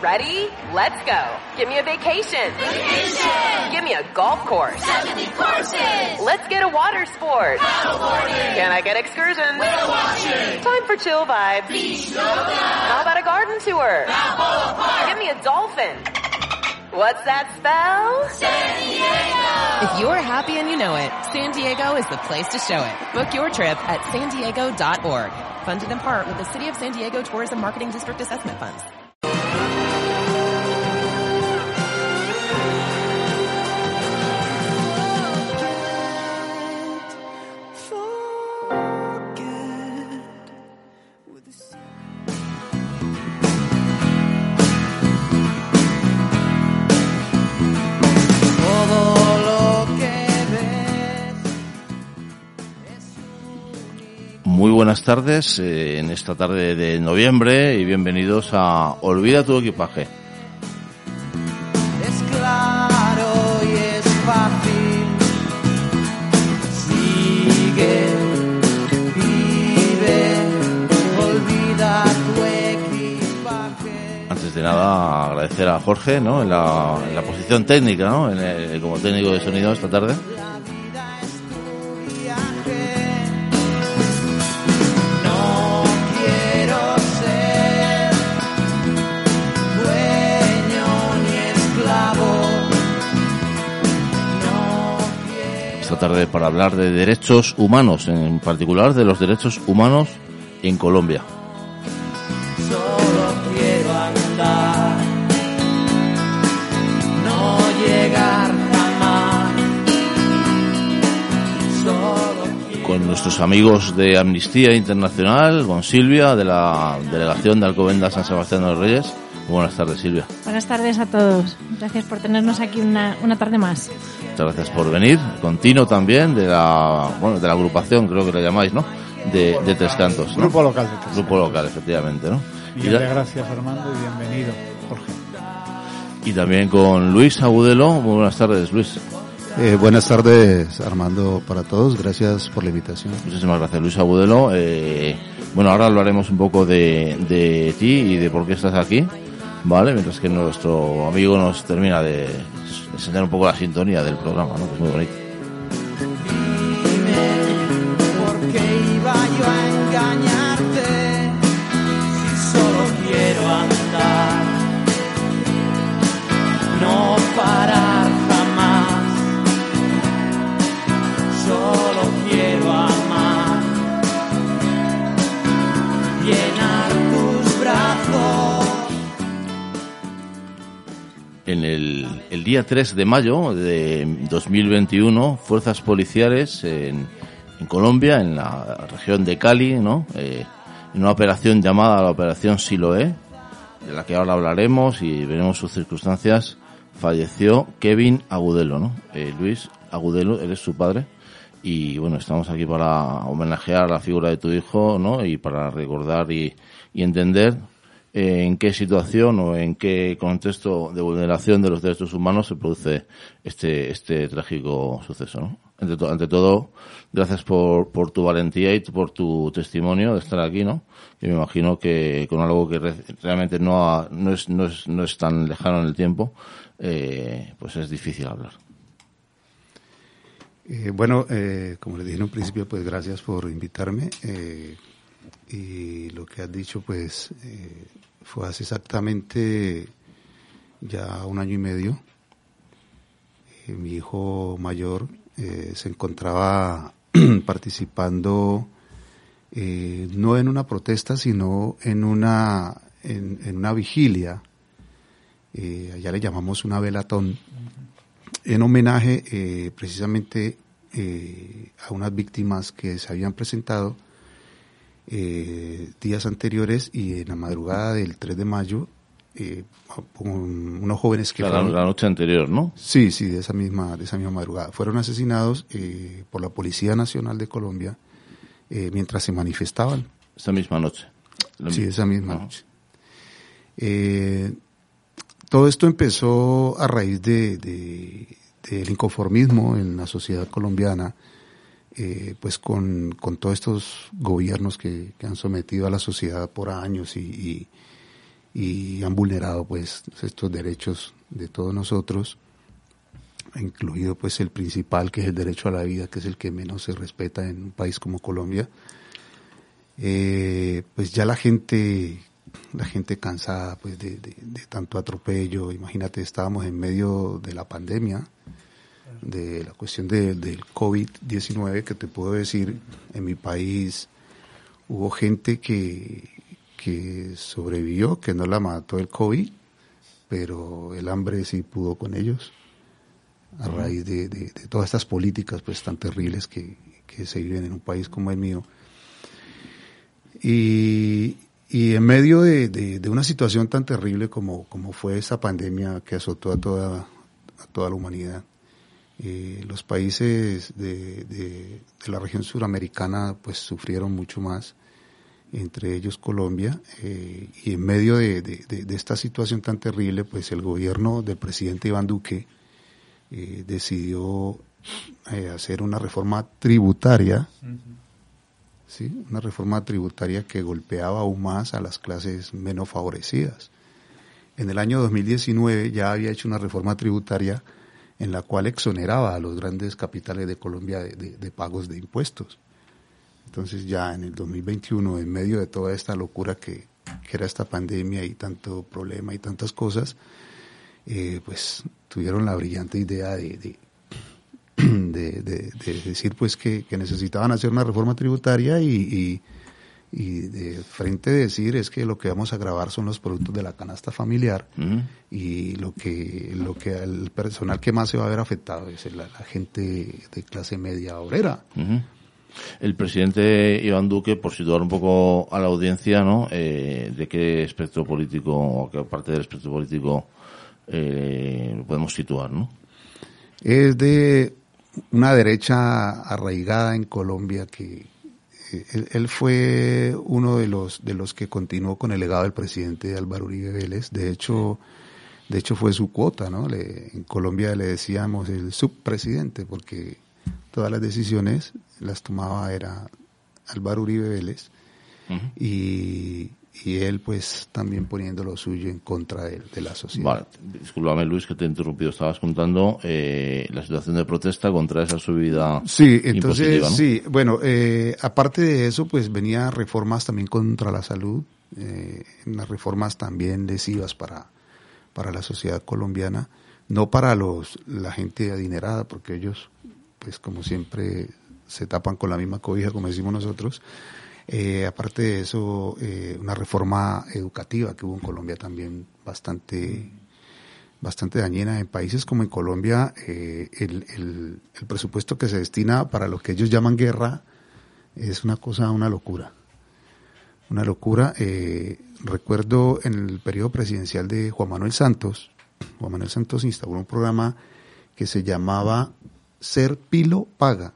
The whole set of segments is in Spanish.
Ready? Let's go. Give me a vacation. Vacation. Give me a golf course. 70 courses. Let's get a water sport. Paddleboarding. Can I get excursions? Whale watching. Time for chill vibes. Beach yoga. How about a garden tour? Balboa Park. Give me a dolphin. What's that spell? San Diego. If you're happy and you know it, San Diego is the place to show it. Book your trip at san diego.org. Funded in part with the City of San Diego Tourism Marketing District Assessment Funds. Buenas tardes eh, en esta tarde de noviembre y bienvenidos a Olvida tu equipaje. Es claro y es fácil. Sigue, vive, olvida tu equipaje. Antes de nada agradecer a Jorge ¿no? en, la, en la posición técnica, ¿no? en el- como técnico de sonido esta tarde. Esta tarde para hablar de derechos humanos, en particular de los derechos humanos en Colombia. Solo quiero andar, no llegar jamás. Solo Con nuestros amigos de Amnistía Internacional, con Silvia de la Delegación de Alcobendas San Sebastián de los Reyes. Buenas tardes Silvia. Buenas tardes a todos. Gracias por tenernos aquí una, una tarde más. Muchas gracias por venir. Continuo también de la, bueno, de la agrupación, creo que le llamáis, ¿no? De, de Tres Cantos. ¿no? Grupo local de Tres Grupo local, efectivamente, ¿no? Y, la- gracias Armando y bienvenido, Jorge. y también con Luis Agudelo. Muy buenas tardes, Luis. Eh, buenas tardes, Armando, para todos. Gracias por la invitación. Muchísimas gracias, Luis Agudelo. Eh, bueno, ahora hablaremos un poco de, de ti y de por qué estás aquí, ¿vale? Mientras que nuestro amigo nos termina de enseñar un poco la sintonía del programa, ¿no? Que es muy bonito. El, día 3 de mayo de 2021, fuerzas policiales en, Colombia, en la región de Cali, ¿no? Eh, en una operación llamada la Operación Siloé, de la que ahora hablaremos y veremos sus circunstancias, falleció Kevin Agudelo, ¿no? Eh, Luis Agudelo, eres su padre. Y bueno, estamos aquí para homenajear la figura de tu hijo, ¿no? Y para recordar y, entender en qué situación o en qué contexto de vulneración de los derechos humanos se produce este, este trágico suceso, ¿no? Ante, to- ante todo, gracias por, por tu valentía y por tu testimonio de estar aquí, ¿no? Y me imagino que con algo que re- realmente no, ha- no, es, no, es, no es tan lejano en el tiempo, eh, pues es difícil hablar. Eh, bueno, eh, como les dije en un principio, pues gracias por invitarme. eh, y lo que has dicho, pues eh, fue hace exactamente ya un año y medio. Eh, mi hijo mayor eh, se encontraba participando eh, no en una protesta, sino en una, en, en una vigilia. Allá le llamamos una velatón en homenaje precisamente a unas víctimas que se habían presentado eh, días anteriores y en la madrugada del 3 de mayo eh, con unos jóvenes que La, fueron- la noche anterior, ¿no? Sí, sí, de esa misma, de esa misma madrugada. Fueron asesinados eh, por la Policía Nacional de Colombia mientras se manifestaban. Esta misma noche. La Sí, esa misma noche. Todo esto empezó a raíz de, de- del inconformismo en la sociedad colombiana, eh, pues con, con todos estos gobiernos que, han sometido a la sociedad por años y, y- han vulnerado pues estos derechos de todos nosotros, incluido pues el principal que es el derecho a la vida, que es el que menos se respeta en un país como Colombia. Eh, pues ya la gente, la gente cansada pues de, de tanto atropello, imagínate, estábamos en medio de la pandemia, de la cuestión de, del COVID-19, que te puedo decir, en mi país hubo gente que, que sobrevivió, que no la mató el COVID, pero el hambre sí pudo con ellos, a raíz de, de, de todas estas políticas pues tan terribles que, que, se viven en un país como el mío. Y, y en medio de, de, una situación tan terrible como, como fue esa pandemia que azotó a toda, a toda la humanidad, eh, los países de, de, de, la región suramericana pues sufrieron mucho más, entre ellos Colombia, eh, y en medio de, de, esta situación tan terrible, pues el gobierno del presidente Iván Duque eh, decidió eh, hacer una reforma tributaria, uh -huh. ¿sí? una reforma tributaria que golpeaba aún más a las clases menos favorecidas. En el año 2019 ya había hecho una reforma tributaria en la cual exoneraba a los grandes capitales de Colombia de, pagos de impuestos. Entonces ya en el 2021, en medio de toda esta locura que, que era esta pandemia y tanto problema y tantas cosas, eh, pues tuvieron la brillante idea de, de, de decir pues que, necesitaban hacer una reforma tributaria y, y de frente decir es que lo que vamos a grabar son los productos de la canasta familiar uh -huh. y lo que lo que el personal que más se va a ver afectado es la, la gente de clase media obrera. Uh -huh. El presidente Iván Duque, por situar un poco a la audiencia, ¿no? Eh, ¿De qué espectro político o qué parte del espectro político eh, podemos situar, no? Es de una derecha arraigada en Colombia que él, él, fue uno de los de los que continuó con el legado del presidente Álvaro Uribe Vélez. De hecho, de hecho fue su cuota, ¿no? Le, en Colombia le decíamos el subpresidente porque todas las decisiones las tomaba era Álvaro Uribe Vélez uh -huh. y, y, él pues también poniendo lo suyo en contra de, de la sociedad. Vale, discúlpame Luis que te he interrumpido, estabas contando eh, la situación de protesta contra esa subida. Sí, entonces ¿no? sí, bueno, eh, aparte de eso pues venía reformas también contra la salud, eh, unas reformas también lesivas para, para la sociedad colombiana, no para los la gente adinerada porque ellos pues como siempre se tapan con la misma cobija, como decimos nosotros. Eh, aparte de eso, eh, una reforma educativa que hubo en Colombia también bastante, bastante dañina. En países como en Colombia, eh, el, el, el, presupuesto que se destina para lo que ellos llaman guerra es una cosa, una locura. Una locura. Eh, recuerdo en el periodo presidencial de Juan Manuel Santos, Juan Manuel Santos instauró un programa que se llamaba Ser Pilo Paga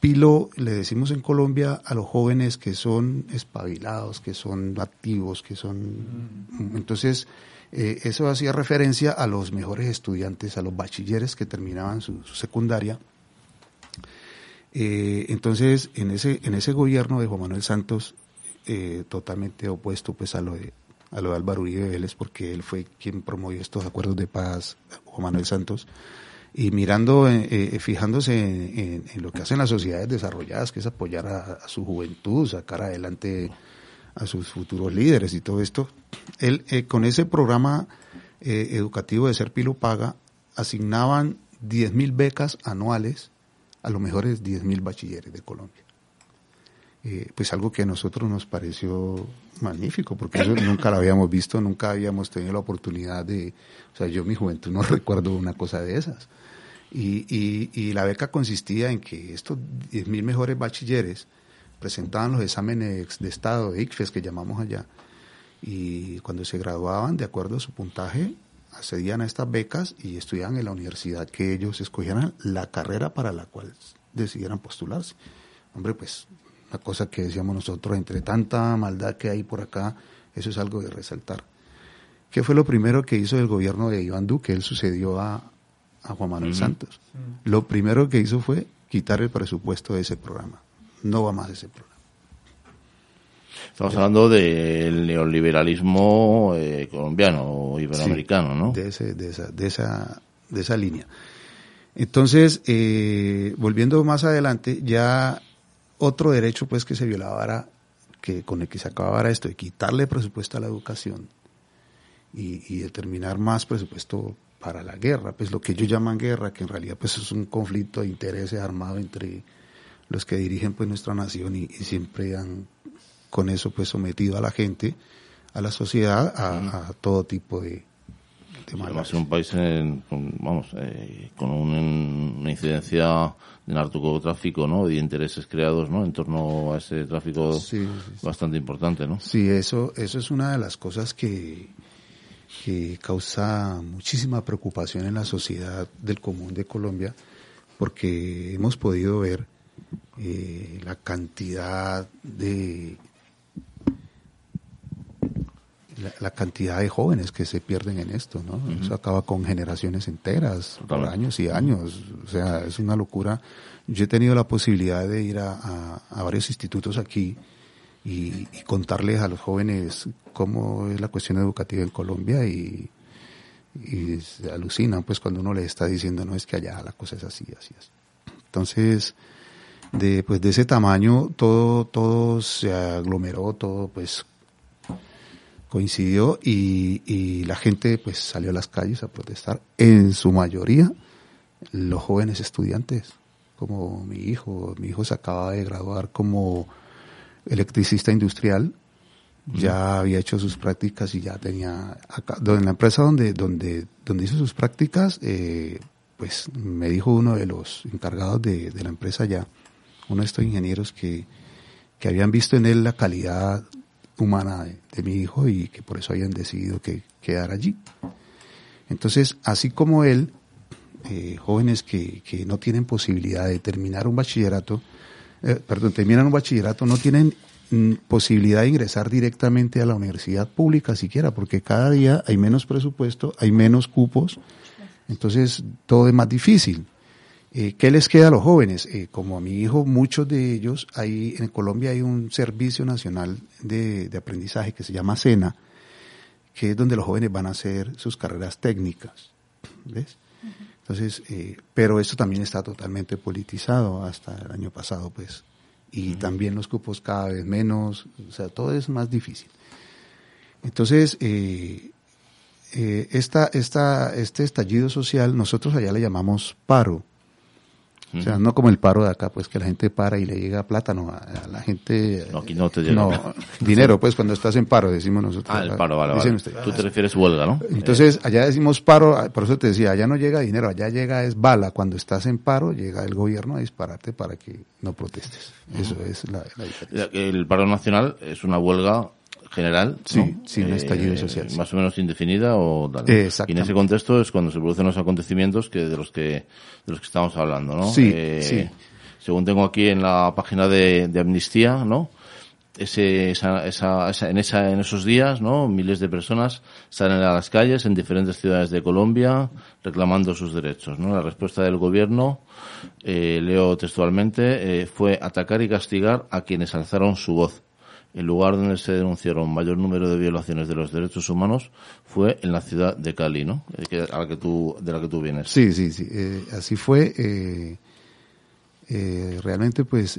Pilo le decimos en Colombia a los jóvenes que son espabilados, que son activos, que son... Mm. Entonces, eh, eso hacía referencia a los mejores estudiantes, a los bachilleres que terminaban su, su secundaria. Eh, entonces, en ese, en ese gobierno de Juan Manuel Santos, eh, totalmente opuesto pues a lo de a lo de Álvaro Uribe Vélez, porque él fue quien promovió estos acuerdos de paz, Juan Manuel Santos, y mirando, eh, eh, fijándose en, lo que hacen las sociedades desarrolladas, que es apoyar a, su juventud, sacar adelante a sus futuros líderes y todo esto, él eh, con ese programa eh, educativo de Ser Pilo Paga asignaban 10 mil becas anuales a los mejores 10 mil bachilleres de Colombia. Eh, pues algo que a nosotros nos pareció magnífico, porque eso nunca lo habíamos visto, nunca habíamos tenido la oportunidad de, o sea, yo en mi juventud no recuerdo una cosa de esas. Y, y, la beca consistía en que estos 10.000 mejores bachilleres presentaban los exámenes de estado, de ICFES que llamamos allá, y cuando se graduaban, de acuerdo a su puntaje, accedían a estas becas y estudiaban en la universidad que ellos escogieran la carrera para la cual decidieran postularse. Hombre, pues una cosa que decíamos nosotros, entre tanta maldad que hay por acá, eso es algo de resaltar. ¿Qué fue lo primero que hizo el gobierno de Iván Duque? Él sucedió a, a Juan Manuel uh -huh. Santos. Uh -huh. Lo primero que hizo fue quitar el presupuesto de ese programa. No va más ese programa. Estamos hablando del neoliberalismo eh, colombiano o iberoamericano, Sí, ¿no? De, ese, de, esa, de, esa, de esa línea. Entonces, eh, volviendo más adelante, ya otro derecho pues que se violaba era que con el que se acababa era esto, de quitarle presupuesto a la educación y, y determinar más presupuesto para la guerra, pues lo que ellos llaman guerra, que en realidad pues es un conflicto de intereses armado entre los que dirigen pues nuestra nación y, y siempre han con eso pues sometido a la gente, a la sociedad, a, a todo tipo de, además maldades. es un país en- vamos, eh, con un- una incidencia de narcotráfico, ¿no? Y intereses creados, ¿no? En torno a ese tráfico Sí, sí, sí. bastante importante, ¿no? Sí, eso, eso es una de las cosas que, que causa muchísima preocupación en la sociedad del común de Colombia, porque hemos podido ver eh, la cantidad de la, la cantidad de jóvenes que se pierden en esto, ¿no? Eso acaba con generaciones enteras, por años y años. O sea, es una locura. Yo he tenido la posibilidad de ir a, a- a varios institutos aquí y, y contarles a los jóvenes cómo es la cuestión educativa en Colombia y, y se alucinan pues cuando uno les está diciendo no es que allá la cosa es así, así, así. Entonces, de pues de ese tamaño todo todo se aglomeró, todo pues coincidió y, y la gente pues salió a las calles a protestar, en su mayoría los jóvenes estudiantes, como mi hijo, mi hijo se acaba de graduar como electricista industrial, ya había hecho sus prácticas y ya tenía acá, en la empresa donde donde donde hizo sus prácticas, eh, pues me dijo uno de los encargados de, de la empresa ya, uno de estos ingenieros que que habían visto en él la calidad humana de, mi hijo y que por eso habían decidido que quedar allí. Entonces, así como él, eh, jóvenes que, que no tienen posibilidad de terminar un bachillerato, eh, perdón, terminan un bachillerato, no tienen mm, posibilidad de ingresar directamente a la universidad pública siquiera, porque cada día hay menos presupuesto, hay menos cupos, entonces todo es más difícil. Eh, ¿Qué les queda a los jóvenes? Eh, como a mi hijo, muchos de ellos, hay, en Colombia hay un servicio nacional de, de aprendizaje que se llama SENA, que es donde los jóvenes van a hacer sus carreras técnicas. ¿Ves? Entonces, eh, pero esto también está totalmente politizado hasta el año pasado, pues. Y también los cupos cada vez menos, o sea, todo es más difícil. Entonces, eh, eh, esta, esta, este estallido social, nosotros allá le llamamos paro. O sea, no como el paro de acá, pues que la gente para y le llega plátano a, a la gente. No, aquí no te llega. No, dinero, pues cuando estás en paro, decimos nosotros. Ah, el paro, vale, vale. Tú te refieres huelga, ¿no? Entonces, allá decimos paro, ah, por eso te decía, allá no llega dinero, allá llega es bala. Cuando estás en paro, llega el gobierno a dispararte para que no protestes. Eso es la, la diferencia. El paro nacional es una huelga general, Sí, ¿no? sí, un estallido social, sí. Más o menos indefinida o tal. Eh, Y en ese contexto es cuando se producen los acontecimientos que de los que de los que estamos hablando, ¿no? Sí, Eh, sí. Según tengo aquí en la página de, de Amnistía, ¿no? Ese, esa, esa, esa- en, esa, en esos días, ¿no? Miles de personas salen a las calles en diferentes ciudades de Colombia reclamando sus derechos, ¿no? La respuesta del gobierno, eh, leo textualmente, eh, fue atacar y castigar a quienes alzaron su voz. El lugar donde se denunciaron mayor número de violaciones de los derechos humanos fue en la ciudad de Cali, ¿no? Eh, que- la que tú, de la que tú vienes. Sí, sí, sí. eh, así fue. eh, eh, realmente, pues,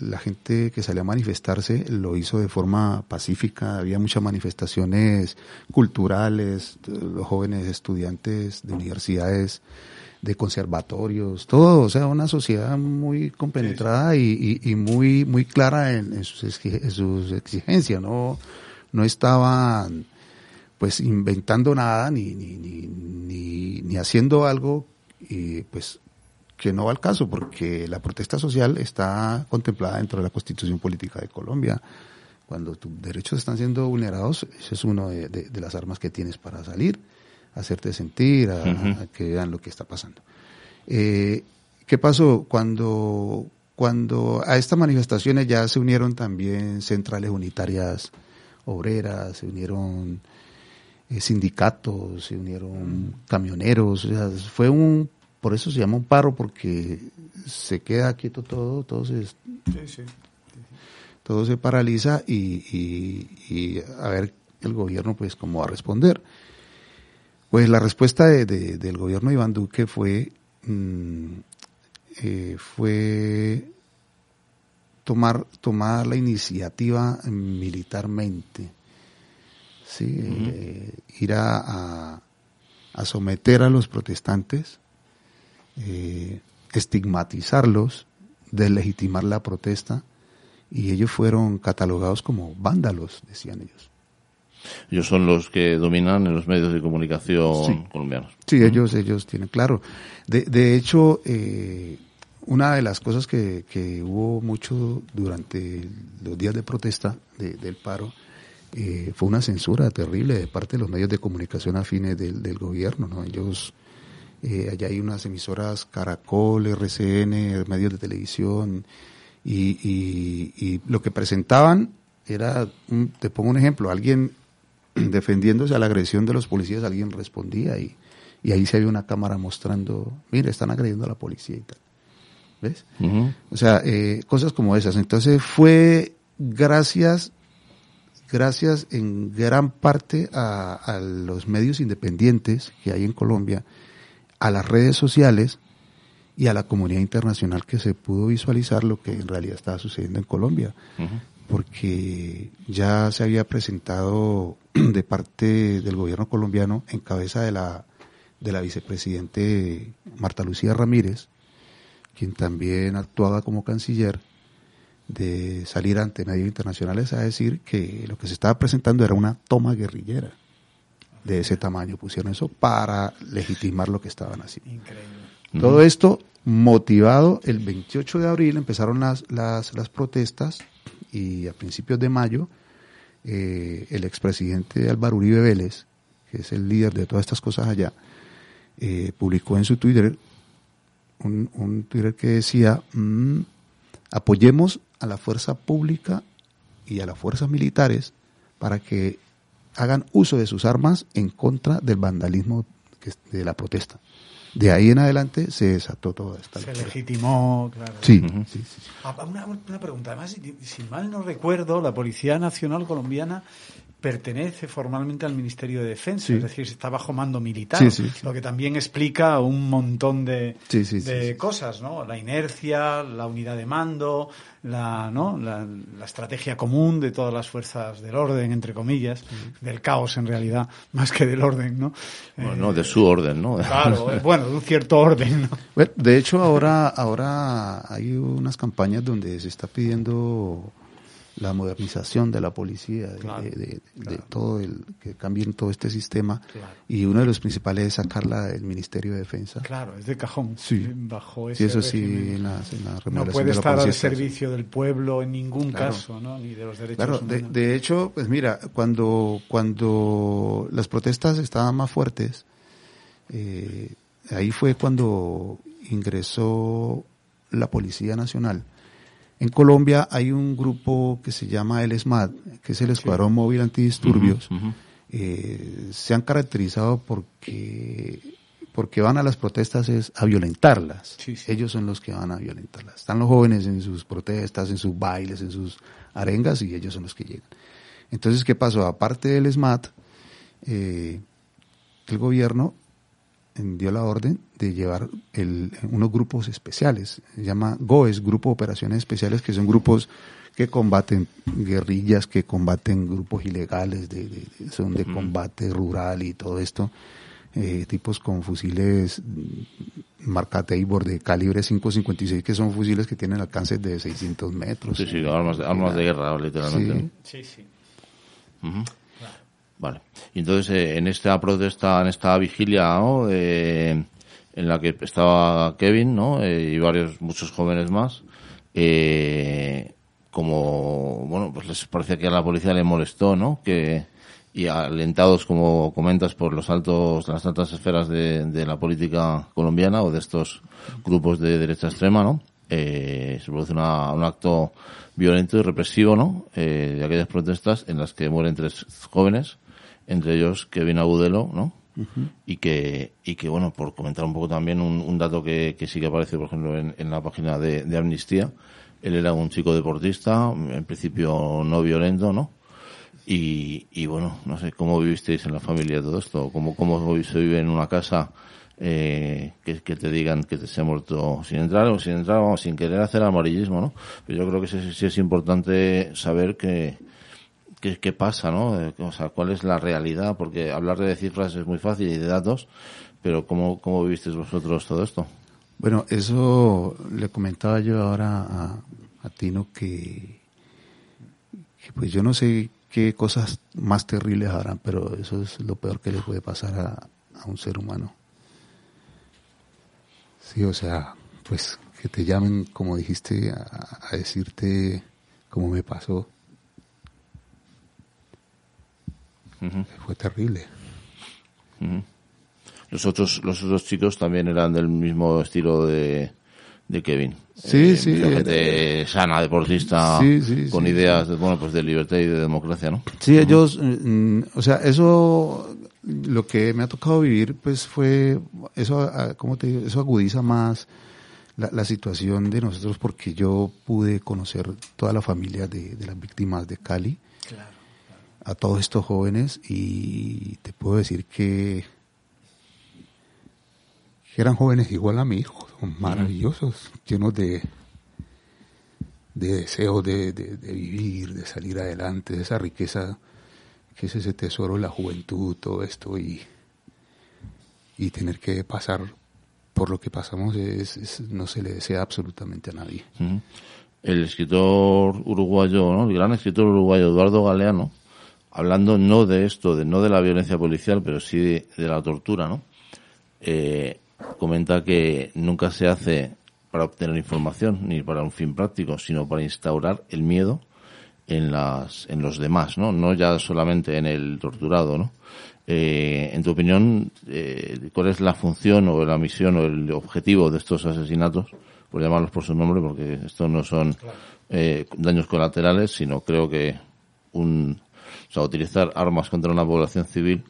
la gente que salió a manifestarse lo hizo de forma pacífica. Había muchas manifestaciones culturales, los jóvenes estudiantes de universidades, de conservatorios, todo. O sea, una sociedad muy compenetrada y, y- y muy, muy clara en, en sus, en sus exigencias. No, no estaban pues inventando nada ni, ni, ni, haciendo algo y pues que no va al caso porque la protesta social está contemplada dentro de la constitución política de Colombia. Cuando tus derechos están siendo vulnerados, ese es uno de, de- de las armas que tienes para salir, hacerte sentir, a, a que vean lo que está pasando. Eh, ¿Qué pasó? Cuando, cuando a estas manifestaciones ya se unieron también centrales unitarias obreras, se unieron eh, sindicatos, se unieron camioneros, o sea, fue un, por eso se llama un paro, porque se queda quieto todo, todo se, todo se paraliza y, y, y a ver el gobierno pues cómo va a responder. Pues la respuesta de, de, del gobierno de Iván Duque fue, mm, eh, fue tomar, tomar la iniciativa militarmente, ¿sí? eh, ir a, a, a, someter a los protestantes, eh, estigmatizarlos, deslegitimar la protesta, y ellos fueron catalogados como vándalos, decían ellos. Ellos son los que dominan en los medios de comunicación Sí. colombianos. Sí, ellos, ellos tienen claro. De, de hecho, eh, una de las cosas que, que hubo mucho durante los días de protesta de- del paro eh, fue una censura terrible de parte de los medios de comunicación afines del, del gobierno. ¿no? Ellos, eh, allá hay unas emisoras Caracol, RCN, medios de televisión, y, y- y lo que presentaban era, un- te pongo un ejemplo, alguien defendiéndose a la agresión de los policías, alguien respondía y, y ahí se había una cámara mostrando, mire, están agrediendo a la policía y tal. ¿Ves? O sea, eh, cosas como esas. Entonces fue gracias, gracias en gran parte a, a los medios independientes que hay en Colombia, a las redes sociales y a la comunidad internacional que se pudo visualizar lo que en realidad estaba sucediendo en Colombia porque ya se había presentado de parte del gobierno colombiano en cabeza de la de la vicepresidente Marta Lucía Ramírez, quien también actuaba como canciller, de salir ante medios internacionales a decir que lo que se estaba presentando era una toma guerrillera de ese tamaño. Pusieron eso para legitimar lo que estaban haciendo. Increíble. Todo esto motivado, el 28 de abril empezaron las, las, las protestas y a principios de mayo eh, el expresidente Álvaro Uribe Vélez, que es el líder de todas estas cosas allá, eh, publicó en su Twitter un, Twitter que decía, mm, apoyemos a la fuerza pública y a las fuerzas militares para que hagan uso de sus armas en contra del vandalismo de la protesta. De ahí en adelante se desató toda esta Se locura. legitimó, claro. Sí, sí, sí, sí. Ah, Una, una pregunta, además, si, si mal no recuerdo, la Policía Nacional Colombiana pertenece formalmente al Ministerio de Defensa, Sí. es decir, está bajo mando militar, Sí, sí, sí. lo que también explica un montón de, Sí, sí, sí, de sí. cosas, ¿no? La inercia, la unidad de mando, la, ¿no? la, la estrategia común de todas las fuerzas del orden, entre comillas, del caos en realidad, más que del orden, ¿no? Bueno, Eh, no, de su orden, ¿no? Claro, eh, bueno, de un cierto orden, ¿no? Bueno, de hecho, ahora, ahora hay unas campañas donde se está pidiendo la modernización de la policía, de, Claro, de- de- de claro. todo el, que cambien todo este sistema. Claro. Y uno de los principales es sacarla del Ministerio de Defensa. Claro, es de cajón. Sí. Bajo ese eso sí, en la, en la No puede de la estar al servicio del pueblo en ningún caso, ¿no? Ni de los derechos Claro, humanos. de hecho, pues mira, cuando, cuando las protestas estaban más fuertes, eh, ahí fue cuando ingresó la Policía Nacional. En Colombia hay un grupo que se llama el ESMAD, que es el Escuadrón Móvil Antidisturbios. Eh, se han caracterizado porque porque van a las protestas es a violentarlas. Sí, sí. Ellos son los que van a violentarlas. Están los jóvenes en sus protestas, en sus bailes, en sus arengas y ellos son los que llegan. Entonces, ¿qué pasó? Aparte del SMAT, eh, el gobierno dio la orden de llevar el- unos grupos especiales. Se llama GOES, Grupo de Operaciones Especiales, que son grupos que combaten guerrillas, que combaten grupos ilegales, de, de- de- son de combate rural y todo esto. Eh, tipos con fusiles marca Tabor de calibre 5.56, que son fusiles que tienen alcances de 600 metros. Sí, sí, armas de, armas de guerra, literalmente. Sí. Sí, sí. Vale. Y entonces, eh, en esta protesta, en esta vigilia. Eh, en la que estaba Kevin, ¿no? Eh, y varios, muchos jóvenes más, eh, como, bueno, pues les parecía que a la policía le molestó, ¿no? Que, y alentados, como comentas, por los altos, las altas esferas de, de la política colombiana o de estos grupos de derecha extrema, ¿no? Eh, se produce una- un acto violento y represivo, ¿no? Eh, de aquellas protestas en las que mueren tres jóvenes, entre ellos Kevin Agudelo, ¿no? y que y que bueno por comentar un poco también un, un dato que, que sí que aparece por ejemplo en, en la página de, de Amnistía Él era un chico deportista, en principio no violento, ¿no? Y, y bueno, no sé, ¿cómo vivisteis en la familia todo esto? ¿Cómo, cómo se vive en una casa eh, que, que, te digan que te se ha muerto sin entrar o sin entrar, vamos, sin querer hacer amarillismo, ¿no? Pero yo creo que sí, sí es importante saber que, qué, qué pasa, ¿no? Eh, o sea, cuál es la realidad, porque hablar de cifras es muy fácil y de datos, pero ¿cómo, cómo vivisteis vosotros todo esto? Bueno, eso le comentaba yo ahora a, a Tino que, que, pues yo no sé qué cosas más terribles harán, pero eso es lo peor que le puede pasar a, a un ser humano. Sí, o sea, pues que te llamen, como dijiste, a, a decirte cómo me pasó. Uh -huh. Fue terrible. Uh -huh. Los otros, los otros chicos también eran del mismo estilo de, de Kevin. Sí, eh, sí. Gente eh, sana, deportista, sí, sí, con sí, ideas, de, bueno, pues de libertad y de democracia, ¿no? Sí, ellos, mm, o sea, eso, lo que me ha tocado vivir, pues fue, eso, ¿cómo te digo? Eso agudiza más la, la situación de nosotros porque yo pude conocer toda la familia de, de las víctimas de Cali. Claro, a todos estos jóvenes y te puedo decir que, que eran jóvenes igual a mi hijo, son maravillosos, llenos de, de deseo de, de, de, vivir, de salir adelante, de esa riqueza que es ese tesoro de la juventud, todo esto y, y tener que pasar por lo que pasamos es, es, no se le desea absolutamente a nadie. El escritor uruguayo, ¿no? el gran escritor uruguayo Eduardo Galeano, hablando no de esto, de no de la violencia policial, pero sí de, de la tortura, ¿no? Eh, comenta que nunca se hace para obtener información ni para un fin práctico, sino para instaurar el miedo en las en los demás, ¿no? No ya solamente en el torturado, ¿no? Eh, en tu opinión, eh, ¿cuál es la función o la misión o el objetivo de estos asesinatos? Por llamarlos por su nombre, porque esto no son eh, daños colaterales, sino creo que un sea, utilizar armas contra una población civil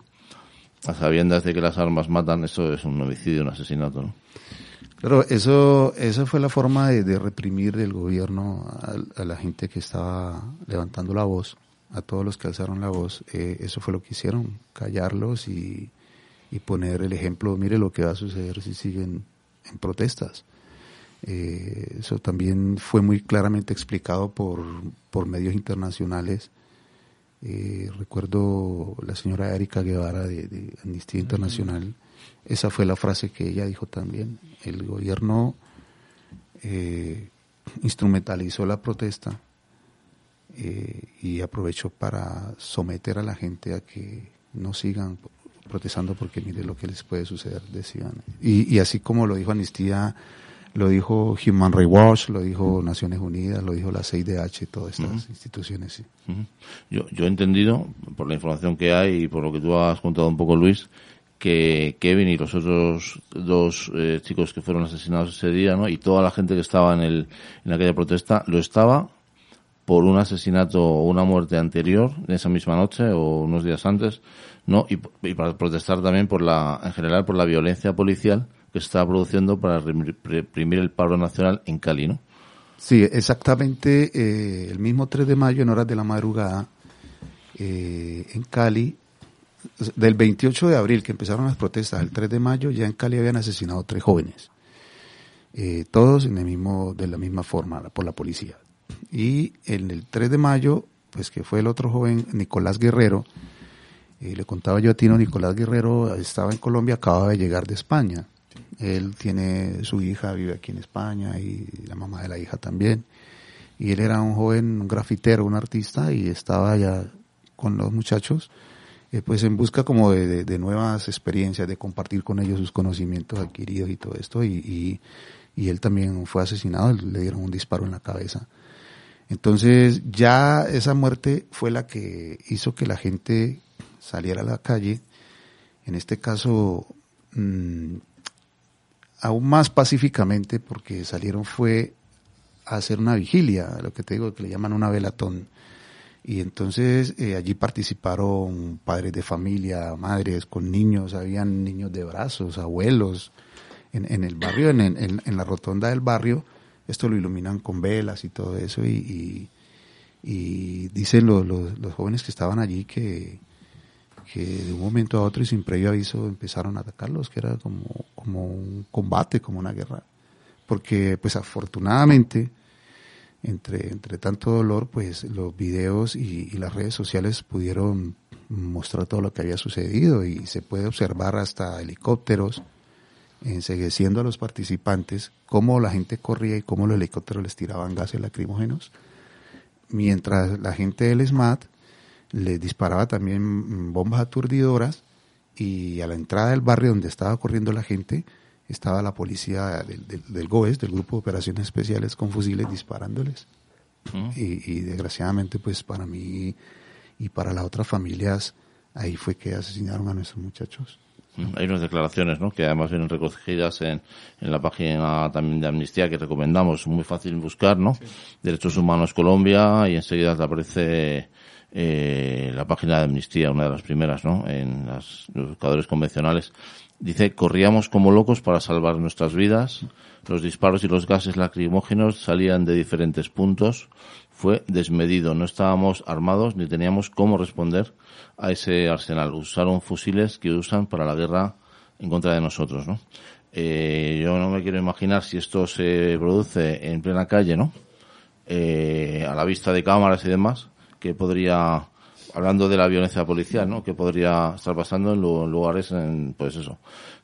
a sabiendas de que las armas matan, eso es un homicidio, un asesinato, ¿no? Claro, eso, esa fue la forma de, de reprimir del gobierno a, a, la gente que estaba levantando la voz, a todos los que alzaron la voz. Eh, eso fue lo que hicieron, callarlos y, y, poner el ejemplo, mire lo que va a suceder si siguen en protestas. Eh, eso también fue muy claramente explicado por, por medios internacionales eh, recuerdo la señora Erika Guevara de, de Amnistía Internacional, esa fue la frase que ella dijo también. El gobierno eh, instrumentalizó la protesta eh, y aprovechó para someter a la gente a que no sigan protestando porque mire lo que les puede suceder, decían. Y, y así como lo dijo Amnistía lo dijo Human Rights Watch, lo dijo Naciones Unidas, lo dijo la CIDH, todas estas uh -huh. instituciones. Sí. Uh -huh. yo, yo he entendido, por la información que hay y por lo que tú has contado un poco, Luis, que Kevin y los otros dos eh, chicos que fueron asesinados ese día, ¿no? Y toda la gente que estaba en, el, en aquella protesta, lo estaba por un asesinato o una muerte anterior, en esa misma noche o unos días antes, ¿no? Y, y para protestar también por la, en general, por la violencia policial que se produciendo para reprimir el paro nacional en Cali, ¿no? Sí, exactamente eh, el mismo 3 de mayo en horas de la madrugada eh, en Cali, del 28 de abril que empezaron las protestas al 3 de mayo, ya en Cali habían asesinado tres jóvenes, eh, todos en el mismo, de la misma forma por la policía. Y en el 3 de mayo, pues que fue el otro joven, Nicolás Guerrero, le contaba yo a Tino, Nicolás Guerrero estaba en Colombia, acababa de llegar de España él tiene su hija, vive aquí en España y la mamá de la hija también. Y él era un joven, un grafitero, un artista y estaba allá con los muchachos, eh, pues en busca como de, nuevas experiencias, de compartir con ellos sus conocimientos adquiridos y todo esto. Y, él también fue asesinado, le dieron un disparo en la cabeza. Entonces ya esa muerte fue la que hizo que la gente saliera a la calle. En este caso, mmm, aún más pacíficamente porque salieron fue a hacer una vigilia, lo que te digo, que le llaman una velatón. Y entonces eh, allí participaron padres de familia, madres con niños, habían niños de brazos, abuelos, en, el barrio, en, en, en, la rotonda del barrio, esto lo iluminan con velas y todo eso y, dicen los jóvenes que estaban allí que, que de un momento a otro y sin previo aviso empezaron a atacarlos, que era como, como un combate, como una guerra. Porque pues afortunadamente, entre, entre tanto dolor, pues los videos y, las redes sociales pudieron mostrar todo lo que había sucedido y se puede observar hasta helicópteros ensegueciendo a los participantes, cómo la gente corría y cómo los helicópteros les tiraban gases lacrimógenos, mientras la gente del SMAT les disparaba también bombas aturdidoras y a la entrada del barrio donde estaba corriendo la gente estaba la policía del, del, del GOES, del Grupo de Operaciones Especiales, con fusiles disparándoles. Mm. Y, y desgraciadamente, pues para mí y para las otras familias, ahí fue que asesinaron a nuestros muchachos. Mm, Hay unas declaraciones, ¿no? Que además vienen recogidas en, en la página también de Amnistía que recomendamos, muy fácil buscar, ¿no? Derechos Humanos Colombia y enseguida te aparece eh, la página de Amnistía, una de las primeras, ¿no? En las, los buscadores convencionales. Dice, corríamos como locos para salvar nuestras vidas. Los disparos y los gases lacrimógenos salían de diferentes puntos. Fue desmedido. No estábamos armados ni teníamos cómo responder a ese arsenal. Usaron fusiles que usan para la guerra en contra de nosotros, ¿no? Eh, yo no me quiero imaginar si esto se produce en plena calle, ¿no? Eh, a la vista de cámaras y demás, que podría, hablando de la violencia policial, ¿no? Que podría estar pasando en, lu- lugares, en, pues eso,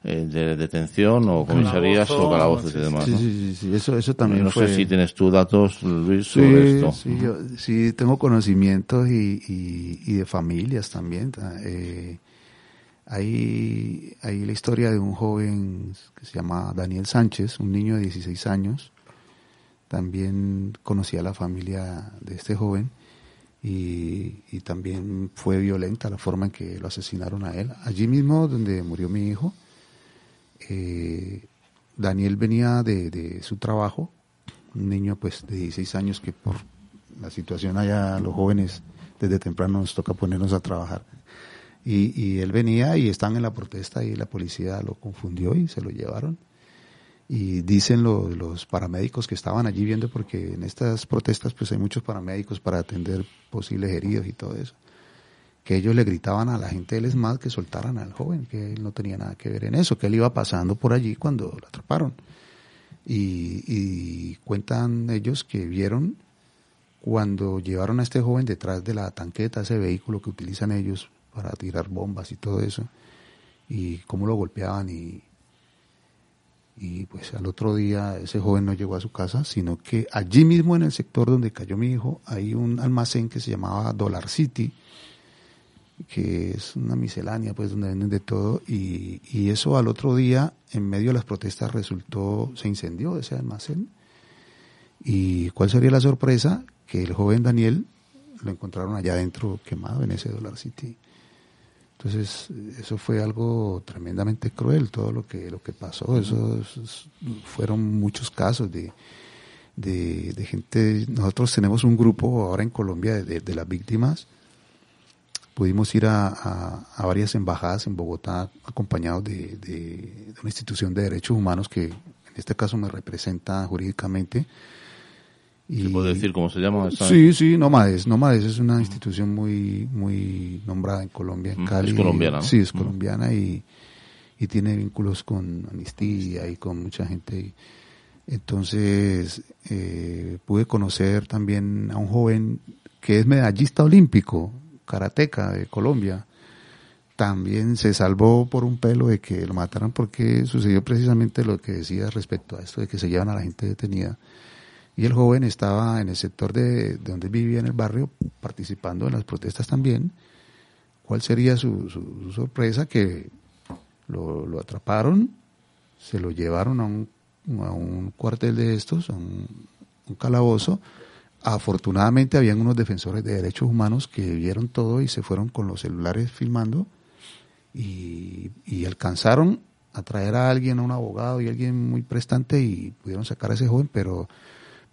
eh, de detención o comisarías Calabozo, o calabozos sí, y demás, Sí, ¿no? sí, sí, sí, eso, eso también no fue... sé si tienes tú datos, Luis, sobre esto. sí, yo, sí, tengo conocimientos y, y, y de familias también. ta- Eh, hay, hay la historia de un joven que se llama Daniel Sánchez, un niño de 16 años. También conocí a la familia de este joven y, y también fue violenta la forma en que lo asesinaron a él. Allí mismo donde murió mi hijo, eh, Daniel venía de, de su trabajo, un niño pues de 16 años que por la situación allá los jóvenes desde temprano nos toca ponernos a trabajar. Y, y él venía y están en la protesta y la policía lo confundió y se lo llevaron. Y dicen lo- los paramédicos que estaban allí viendo, porque en estas protestas pues hay muchos paramédicos para atender posibles heridos y todo eso, que ellos le gritaban a la gente del ESMAD que soltaran al joven, que él no tenía nada que ver en eso, que él iba pasando por allí cuando lo atraparon. Y, y cuentan ellos que vieron cuando llevaron a este joven detrás de la tanqueta, ese vehículo que utilizan ellos para tirar bombas y todo eso, y cómo lo golpeaban y, y pues al otro día ese joven no llegó a su casa, sino que allí mismo en el sector donde cayó mi hijo hay un almacén que se llamaba Dollar City, que es una miscelánea pues donde venden de todo y, y eso al otro día en medio de las protestas resultó, se incendió ese almacén y cuál sería la sorpresa que el joven Daniel lo encontraron allá adentro quemado en ese Dollar City. Entonces, eso fue algo tremendamente cruel, todo lo que, lo que pasó. Eso, fueron muchos casos de, de, de gente. Nosotros tenemos un grupo ahora en Colombia de, de- las víctimas. Pudimos ir a, a- a varias embajadas en Bogotá acompañados de- de una institución de derechos humanos que en este caso me representa jurídicamente. ¿Se puede decir cómo se llama? esa- Sí, sí, Nómades. Nómades es una institución muy muy nombrada en Colombia, en Mm, Cali. es colombiana, ¿no? Sí, es Mm. colombiana y, y tiene vínculos con Amnistía y con mucha gente. Entonces, eh, pude conocer también a un joven que es medallista olímpico, karateca de Colombia. También se salvó por un pelo de que lo mataran porque sucedió precisamente lo que decía respecto a esto de que se llevan a la gente detenida. Y el joven estaba en el sector de, de donde vivía en el barrio participando en las protestas también. ¿Cuál sería su, su- sorpresa? Que lo, atraparon, se lo llevaron a un, a un cuartel de estos, a un, calabozo. Afortunadamente habían unos defensores de derechos humanos que vieron todo y se fueron con los celulares filmando y alcanzaron a traer a alguien, a un abogado y alguien muy prestante y pudieron sacar a ese joven, pero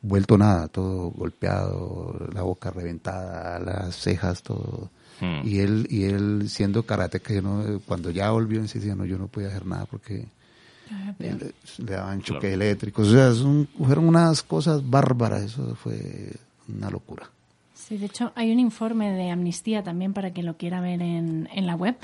vuelto nada, todo golpeado, la boca reventada, las cejas, todo. Hmm. Y él, y él siendo karateca, yo no, cuando ya volvió en sí, decía, no, yo no podía hacer nada porque le, le daban choque eléctricos, o sea, son- fueron unas cosas bárbaras, eso fue una locura. Sí, de hecho, hay un informe de Amnistía también para quien lo quiera ver en, en la web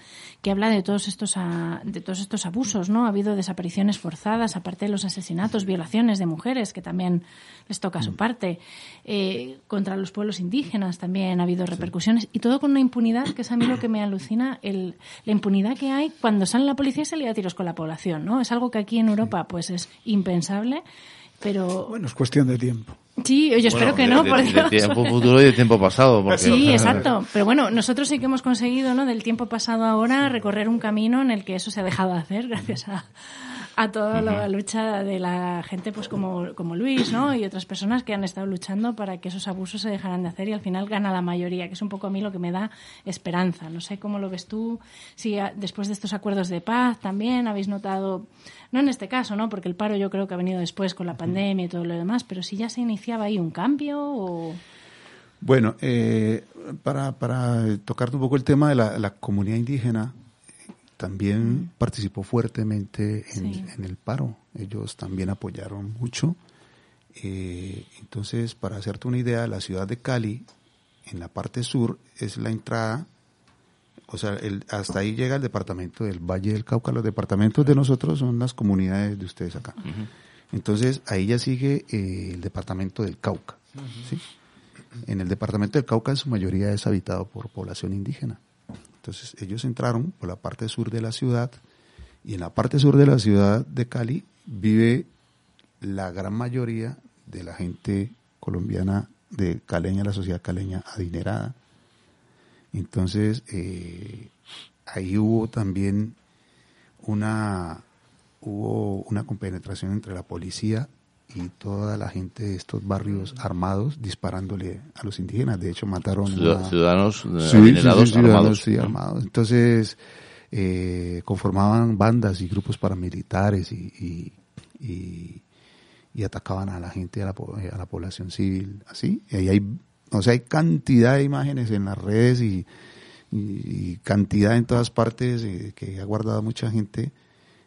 que habla de todos estos a- de todos estos abusos, ¿no? Ha habido desapariciones forzadas, aparte de los asesinatos, violaciones de mujeres que también les toca su parte, eh, contra los pueblos indígenas también ha habido repercusiones y todo con una impunidad que es a mí lo que me alucina el, la impunidad que hay cuando sale la policía y se lía a tiros con la población, ¿no? Es algo que aquí en Europa pues es impensable, pero Bueno, es cuestión de tiempo. Sí, yo espero Bueno, que no, de, por de tiempo futuro y de tiempo pasado. Porque, Sí, exacto. Pero bueno, nosotros sí que hemos conseguido, ¿no? Del tiempo pasado ahora, recorrer un camino en el que eso se ha dejado de hacer gracias a, a toda la lucha de la gente, pues como, como Luis, ¿no? Y otras personas que han estado luchando para que esos abusos se dejaran de hacer y al final gana la mayoría, que es un poco a mí lo que me da esperanza. No sé cómo lo ves tú, si a- después de estos acuerdos de paz también habéis notado, no en este caso, ¿no? Porque el paro yo creo que ha venido después con la pandemia y todo lo demás, pero si ya se iniciaba ahí un cambio o... Bueno, eh, para, para tocar un poco el tema de la, la comunidad indígena, también participó fuertemente en, Sí. en el paro. Ellos también apoyaron mucho. Eh, entonces, para hacerte una idea, la ciudad de Cali, en la parte sur, es la entrada, o sea, el- hasta ahí llega el departamento del Valle del Cauca. Los departamentos de nosotros son las comunidades de ustedes acá. Entonces, ahí ya sigue eh, el departamento del Cauca. ¿sí? En el departamento del Cauca en su mayoría es habitado por población indígena. Entonces ellos entraron por la parte sur de la ciudad y en la parte sur de la ciudad de Cali vive la gran mayoría de la gente colombiana de caleña, la sociedad caleña adinerada. Entonces eh, ahí hubo también una hubo una compenetración entre la policía y toda la gente de estos barrios armados disparándole a los indígenas. De hecho, mataron Ciudad- una- ciudadanos eh, Sí, ciudadanos, armados. sí, armados. Entonces, eh, conformaban bandas y grupos paramilitares y, y, y- y atacaban a la gente, a la, a la población civil, así. Y ahí hay, o sea, hay cantidad de imágenes en las redes y, cantidad en todas partes eh, que ha guardado mucha gente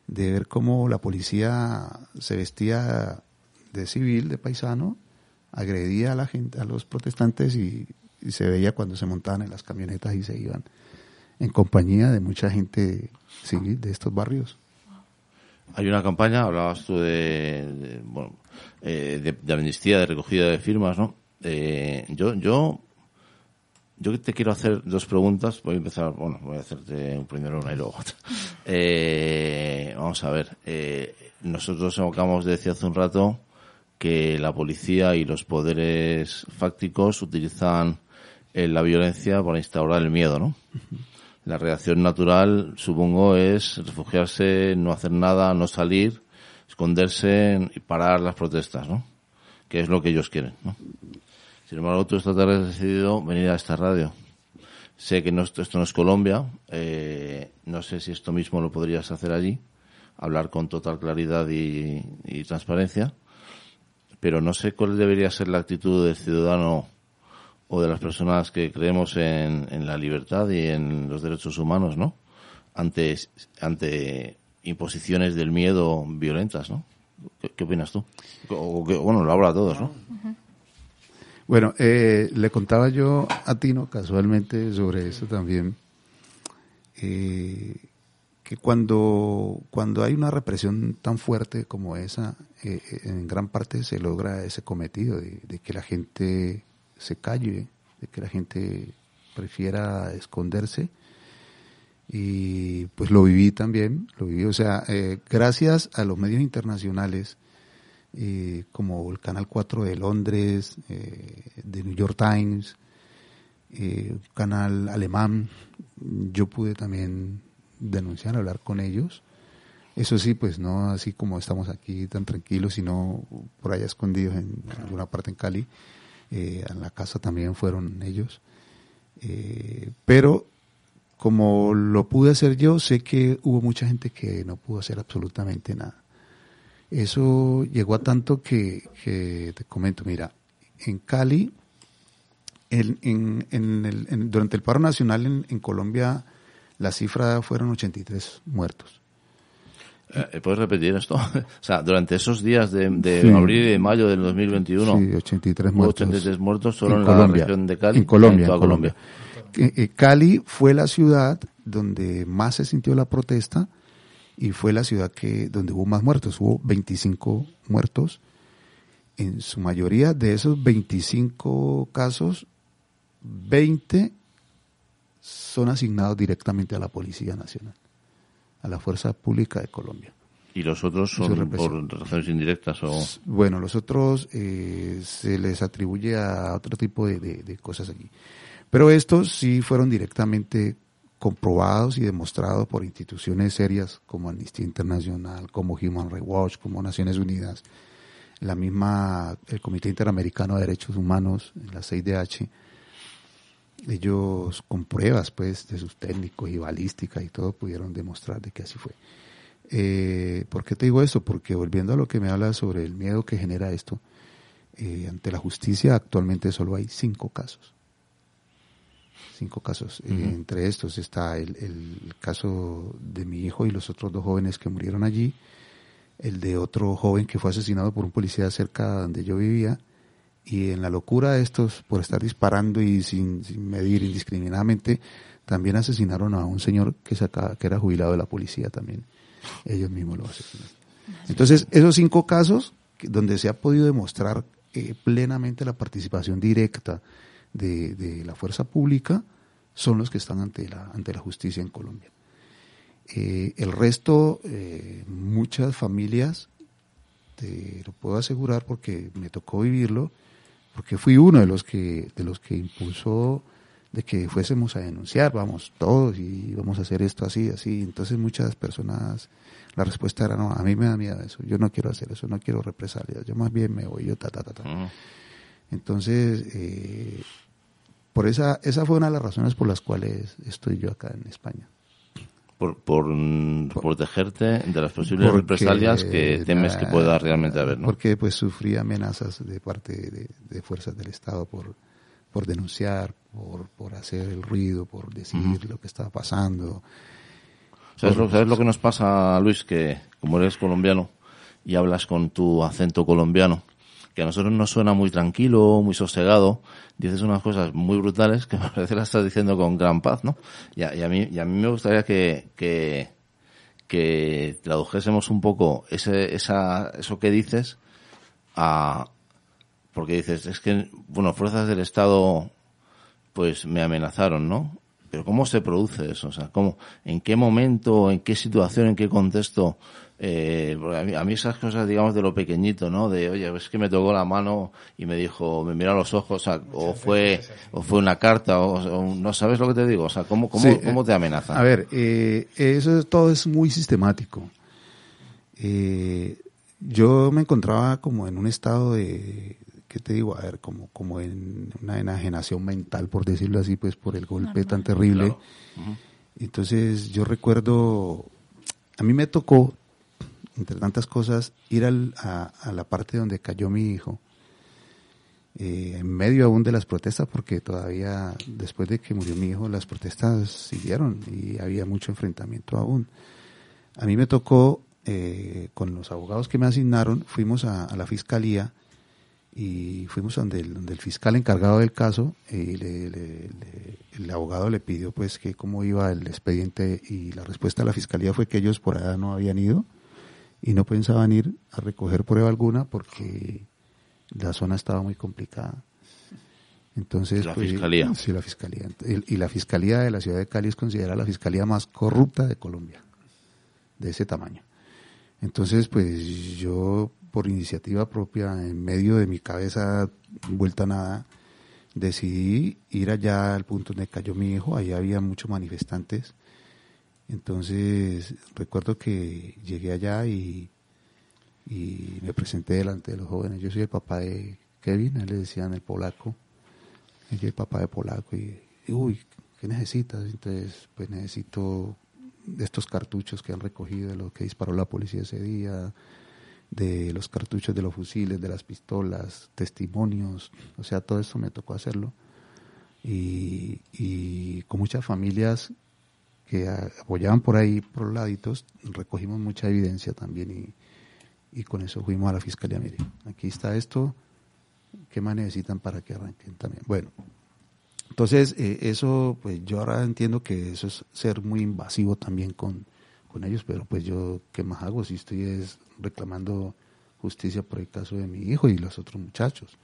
de ver cómo la policía se vestía de civil, de paisano, agredía a la gente, a los protestantes y, se veía cuando se montaban en las camionetas y se iban en compañía de mucha gente civil de estos barrios. Hay una campaña, hablabas tú de, bueno, eh, de, de amnistía, de recogida de firmas, ¿no? Eh, yo, yo, yo te quiero hacer dos preguntas. Voy a empezar, bueno, voy a hacerte primero una y luego otra. Eh, vamos a ver. Eh, nosotros acabamos de decir hace un rato que la policía y los poderes fácticos utilizan eh, la violencia para instaurar el miedo, ¿no? La reacción natural, supongo, es refugiarse, no hacer nada, no salir, esconderse y parar las protestas, ¿no? Que es lo que ellos quieren, ¿no? Sin embargo, tú esta tarde has decidido venir a esta radio. Sé que no, esto no es Colombia, eh, no sé si esto mismo lo podrías hacer allí, hablar con total claridad y, transparencia, pero no sé cuál debería ser la actitud del ciudadano o de las personas que creemos en, la libertad y en los derechos humanos, ¿no? Ante, ante imposiciones del miedo violentas, ¿no? ¿Qué, opinas tú? O, bueno, lo habla todos, ¿no? Bueno, eh, le contaba yo a Tino casualmente sobre eso también, eh, que cuando, cuando hay una represión tan fuerte como esa, eh, eh, en gran parte se logra ese cometido de, de que la gente se calle, de que la gente prefiera esconderse. Y pues lo viví también, lo viví, o sea, eh, gracias a los medios internacionales, eh, como el Canal 4 de Londres, eh, de New York Times, eh, canal alemán, yo pude también denunciar, hablar con ellos. Eso sí, pues no así como estamos aquí tan tranquilos, sino por allá escondidos en alguna parte en Cali. Eh, en la casa también fueron ellos. Eh, pero como lo pude hacer yo, sé que hubo mucha gente que no pudo hacer absolutamente nada. Eso llegó a tanto que, que te comento, mira, en Cali, en, en, en el, en- durante el paro nacional en, en Colombia, la cifra fueron 83 muertos. Eh, ¿Puedes repetir esto? o sea, durante esos días de, de Sí. abril y de mayo del 2021, Sí, 83 hubo muertos. 83 muertos solo en, la Colombia. región de Cali. En Colombia, toda en Colombia. Eh, eh, Cali fue la ciudad donde más se sintió la protesta y fue la ciudad que donde hubo más muertos. Hubo 25 muertos. En su mayoría de esos 25 casos, 20 son asignados directamente a la Policía Nacional, a la Fuerza Pública de Colombia. Y los otros son por razones indirectas o... Bueno, los otros eh, se les atribuye a otro tipo de, de- de cosas allí. Pero estos sí fueron directamente comprobados y demostrados por instituciones serias como Amnistía Internacional, como Human Rights Watch, como Naciones Unidas, la misma, el Comité Interamericano de Derechos Humanos, la 6DH, ellos con pruebas pues de sus técnicos y balística y todo pudieron demostrar de que así fue. Eh, ¿Por qué te digo esto? Porque volviendo a lo que me habla sobre el miedo que genera esto, eh, ante la justicia actualmente solo hay cinco casos. Cinco casos. Eh, entre estos está el, el caso de mi hijo y los otros dos jóvenes que murieron allí, el de otro joven que fue asesinado por un policía cerca de donde yo vivía, y en la locura de estos, por estar disparando y sin, sin medir indiscriminadamente, también asesinaron a un señor que, saca, que era jubilado de la policía también. Ellos mismos lo asesinaron. Entonces, esos cinco casos donde se ha podido demostrar eh, plenamente la participación directa de, de la fuerza pública son los que están ante la, ante la justicia en Colombia. Eh, el resto, eh, muchas familias, te lo puedo asegurar porque me tocó vivirlo, porque fui uno de los que, de los que impulsó de que fuésemos a denunciar, vamos, todos, y vamos a hacer esto así, así. Entonces muchas personas, la respuesta era, no, a mí me da miedo eso, yo no quiero hacer eso, no quiero represalias, yo más bien me voy, yo ta, ta, ta, ta. Entonces, eh, por esa, esa fue una de las razones por las cuales estoy yo acá en España. Por, por, mm, protegerte de las posibles Porque, represalias que temes que pueda realmente haber, ¿no? Porque pues sufrí amenazas de parte de, de fuerzas del Estado por, por denunciar, por, por hacer el ruido, por decir lo que estaba pasando. ¿Sabes lo, ¿Sabes lo que nos pasa, Luis? Que como eres colombiano y hablas con tu acento colombiano, que a nosotros nos suena muy tranquilo, muy sosegado, dices unas cosas muy brutales que me parece que las estás diciendo con gran paz, ¿no? Y a, y a mí, y a mí me gustaría que, que, que tradujésemos un poco ese, esa, eso que dices a, porque dices, es que, bueno, fuerzas del Estado, pues me amenazaron, ¿no? Pero ¿cómo se produce eso? O sea, ¿cómo, ¿en qué momento, en qué situación, en qué contexto? Eh, a, mí, a mí esas cosas, digamos, de lo pequeñito, ¿no? De, oye, es que me tocó la mano y me dijo, me miró a los ojos, o, sea, o fue, o fue una carta, o, o no sabes lo que te digo, o sea, ¿cómo, cómo, Sí, cómo eh, te amenazan? A ver, eh, eso es- todo es muy sistemático. Eh, yo me encontraba como en un estado de, ¿qué te digo? A ver, como, como en una enajenación mental, por decirlo así, pues por el golpe tan terrible. Entonces yo recuerdo, a mí me tocó, entre tantas cosas, ir al- a, la parte donde cayó mi hijo, eh, en medio aún de las protestas, porque todavía después de que murió mi hijo, las protestas siguieron y había mucho enfrentamiento aún. A mí me tocó, eh, con los abogados que me asignaron, fuimos a, la fiscalía y fuimos donde el, fiscal encargado del caso y le- le- le- el abogado le pidió pues que cómo iba el expediente y la respuesta de la fiscalía fue que ellos por allá no habían ido y no pensaban ir a recoger prueba alguna porque la zona estaba muy complicada. Entonces, La pues, fiscalía. Sí, la fiscalía. Y la fiscalía de la ciudad de Cali es considerada la fiscalía más corrupta de Colombia, de ese tamaño. Entonces, pues yo, por iniciativa propia, en medio de mi cabeza vuelta a nada, decidí ir allá al punto donde cayó mi hijo. Allá había muchos manifestantes. Entonces, recuerdo que llegué allá y, y me presenté delante de los jóvenes. Yo soy el papá de Kevin, él le decían el polaco. Yo soy el papá de polaco y, uy, ¿qué necesitas? Entonces, pues necesito estos cartuchos que han recogido de lo que disparó la policía ese día, de los cartuchos de los fusiles, de las pistolas, testimonios, o sea, todo esto me tocó hacerlo. Y, y con muchas familias que apoyaban por ahí, por los laditos, recogimos mucha evidencia también y, y con eso fuimos a la fiscalía. Mire, aquí está esto, ¿qué más necesitan para que arranquen también? Bueno, entonces eh, eso, pues yo ahora entiendo que eso es ser muy invasivo también con, con ellos, pero pues yo, ¿qué más hago si estoy es reclamando justicia por el caso de mi hijo y los otros muchachos?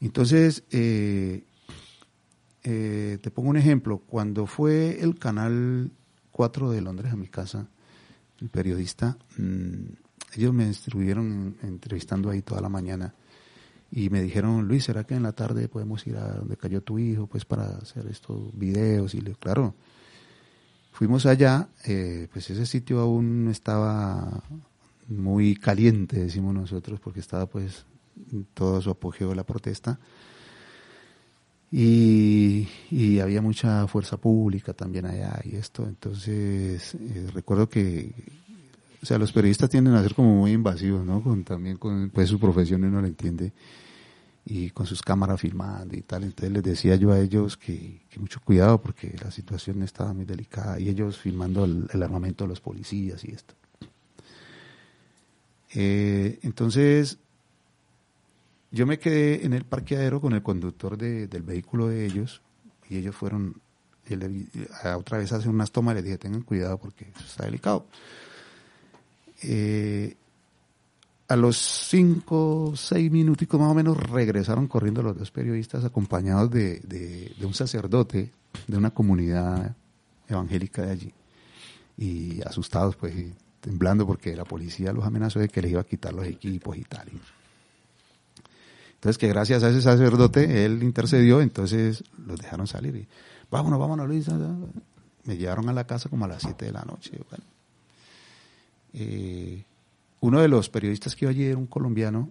Entonces, eh, eh, te pongo un ejemplo. Cuando fue el canal 4 de Londres a mi casa, el periodista, mmm, ellos me estuvieron entrevistando ahí toda la mañana y me dijeron, Luis, ¿será que en la tarde podemos ir a donde cayó tu hijo pues para hacer estos videos? Y le claro, fuimos allá, eh, pues ese sitio aún estaba muy caliente, decimos nosotros, porque estaba pues todo su apogeo de la protesta. Y, había mucha fuerza pública también allá y esto. Entonces, eh, recuerdo que, o sea, los periodistas tienden a ser como muy invasivos, ¿no? Con, también con pues, su profesión uno lo entiende y con sus cámaras filmando y tal. Entonces les decía yo a ellos que, mucho cuidado porque la situación estaba muy delicada y ellos filmando el, el armamento de los policías y esto. Eh, entonces, yo me quedé en el parqueadero con el conductor de, del vehículo de ellos y ellos fueron, él, otra vez hace unas tomas, les dije tengan cuidado porque eso está delicado. Eh, a los cinco, seis minuticos más o menos regresaron corriendo los dos periodistas acompañados de, de, de un sacerdote de una comunidad evangélica de allí y asustados pues y temblando porque la policía los amenazó de que les iba a quitar los equipos y tal. Entonces que gracias a ese sacerdote él intercedió, entonces los dejaron salir y vámonos, vámonos Luis. Me llevaron a la casa como a las 7 de la noche. Bueno. Eh, uno de los periodistas que iba allí era un colombiano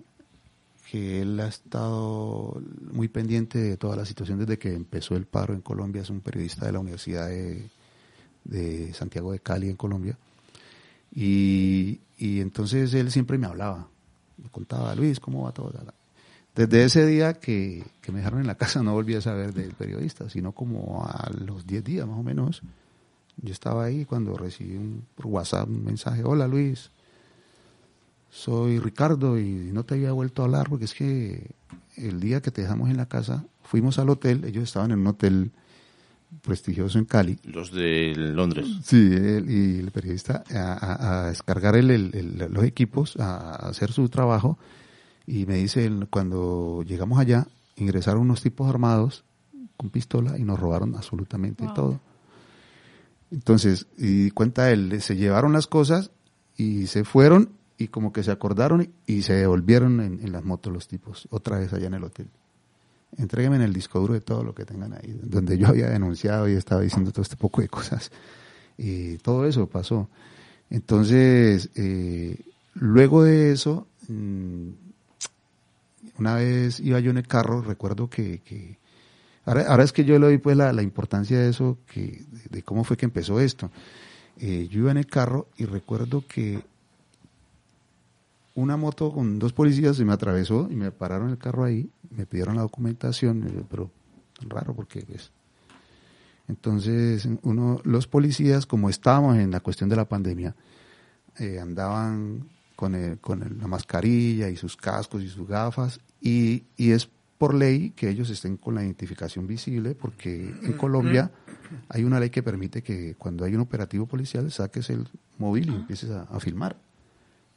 que él ha estado muy pendiente de toda la situación desde que empezó el paro en Colombia, es un periodista de la Universidad de, de Santiago de Cali en Colombia. Y, y, entonces él siempre me hablaba, me contaba, Luis, ¿cómo va todo? Desde ese día que, que me dejaron en la casa no volví a saber del periodista, sino como a los 10 días más o menos. Yo estaba ahí cuando recibí un, por WhatsApp un mensaje, hola Luis, soy Ricardo y no te había vuelto a hablar porque es que el día que te dejamos en la casa, fuimos al hotel, ellos estaban en un hotel prestigioso en Cali. Los de Londres. Sí, él y el periodista a, a, a descargar el, el, el, los equipos, a, a, hacer su trabajo y me dice, cuando llegamos allá, ingresaron unos tipos armados con pistola y nos robaron absolutamente wow. todo. Entonces, y cuenta él, se llevaron las cosas y se fueron y como que se acordaron y se devolvieron en, en las motos los tipos, otra vez allá en el hotel entrégueme en el disco duro de todo lo que tengan ahí, donde yo había denunciado y estaba diciendo todo este poco de cosas. Y todo eso pasó. Entonces, eh, luego de eso, mmm, una vez iba yo en el carro, recuerdo que, ahora, es que yo le doy pues la, importancia de eso, que, de, de, cómo fue que empezó esto. Eh, yo iba en el carro y recuerdo que una moto con dos policías se me atravesó y me pararon el carro ahí, me pidieron la documentación, pero raro porque pues, entonces uno, los policías como estábamos en la cuestión de la pandemia, eh, andaban con, el, con el, la mascarilla y sus cascos y sus gafas y, y es por ley que ellos estén con la identificación visible porque en Colombia hay una ley que permite que cuando hay un operativo policial saques el móvil y empieces a, a filmar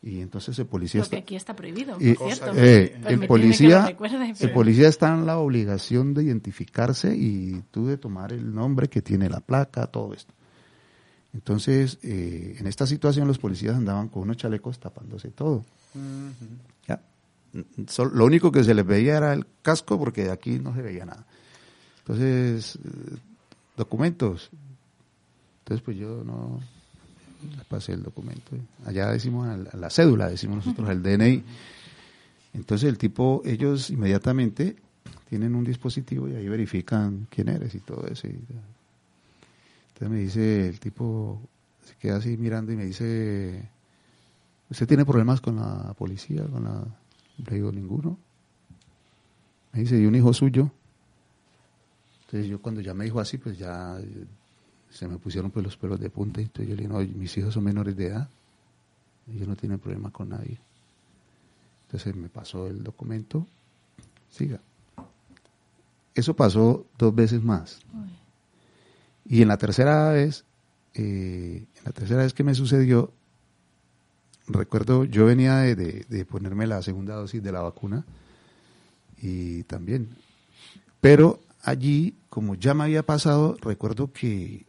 y entonces el policía Lo que aquí está prohibido, y, cierto. Eh, el policía el policía está en la obligación de identificarse y tú de tomar el nombre que tiene la placa, todo esto. Entonces, eh, en esta situación los policías andaban con unos chalecos tapándose todo. Uh -huh. ¿Ya? Lo único que se les veía era el casco porque de aquí no se veía nada. Entonces, eh, documentos. Entonces, pues yo no, le pasé el documento. Allá decimos a la cédula, decimos nosotros el DNI. Entonces el tipo, ellos inmediatamente tienen un dispositivo y ahí verifican quién eres y todo eso. Entonces me dice el tipo, se queda así mirando y me dice, ¿usted tiene problemas con la policía? Con la... Le digo, ninguno. Me dice, ¿y un hijo suyo? Entonces yo cuando ya me dijo así, pues ya se me pusieron pues los pelos de punta. Entonces yo le dije, no, mis hijos son menores de edad. Ellos no tienen problema con nadie. Entonces me pasó el documento. Siga. Eso pasó dos veces más. Y en la tercera vez, eh, en la tercera vez que me sucedió, recuerdo, yo venía de, ponerme la segunda dosis de la vacuna y también. Pero allí, como ya me había pasado, recuerdo que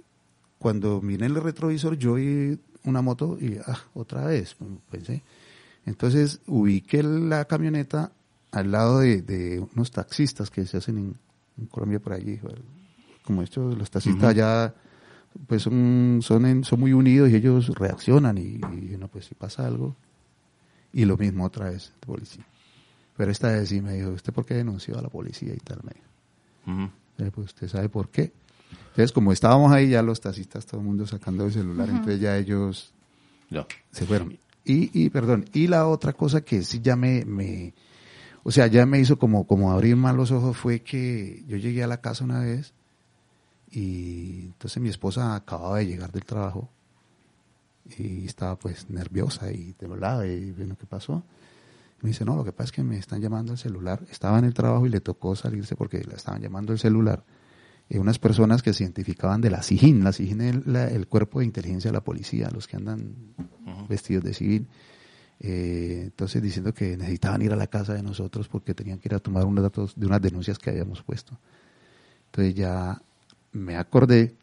cuando miré el retrovisor yo vi una moto y ah, otra vez, pensé. Entonces ubiqué la camioneta al lado de, unos taxistas que se hacen en, en Colombia por allí. Como estos, los taxistas allá pues son, son, en- son muy unidos y ellos reaccionan y, y uno pues si pasa algo. Y lo mismo otra vez, de policía. Pero esta vez sí me dijo, ¿usted por qué denunció a la policía y tal? Me dijo. Ujú. Eh, Pues usted sabe por qué. Entonces, como estábamos ahí, ya los taxistas, todo el mundo sacando el celular, entonces ya ellos Ya. se fueron. Y, y, perdón, y la otra cosa que sí ya me, me o sea, ya me hizo como, como abrir más los ojos fue que yo llegué a la casa una vez y entonces mi esposa acababa de llegar del trabajo y estaba pues nerviosa y temblaba y bueno, ¿qué pasó? Me dice, no, lo que pasa es que me están llamando al celular. Estaba en el trabajo y le tocó salirse porque la estaban llamando al celular. Eh, unas personas que se identificaban de la SIGIN. La SIGIN es el cuerpo de inteligencia de la policía, los que andan vestidos de civil. Eh, entonces diciendo que necesitaban ir a la casa de nosotros porque tenían que ir a tomar unos datos de unas denuncias que habíamos puesto. Entonces ya me acordé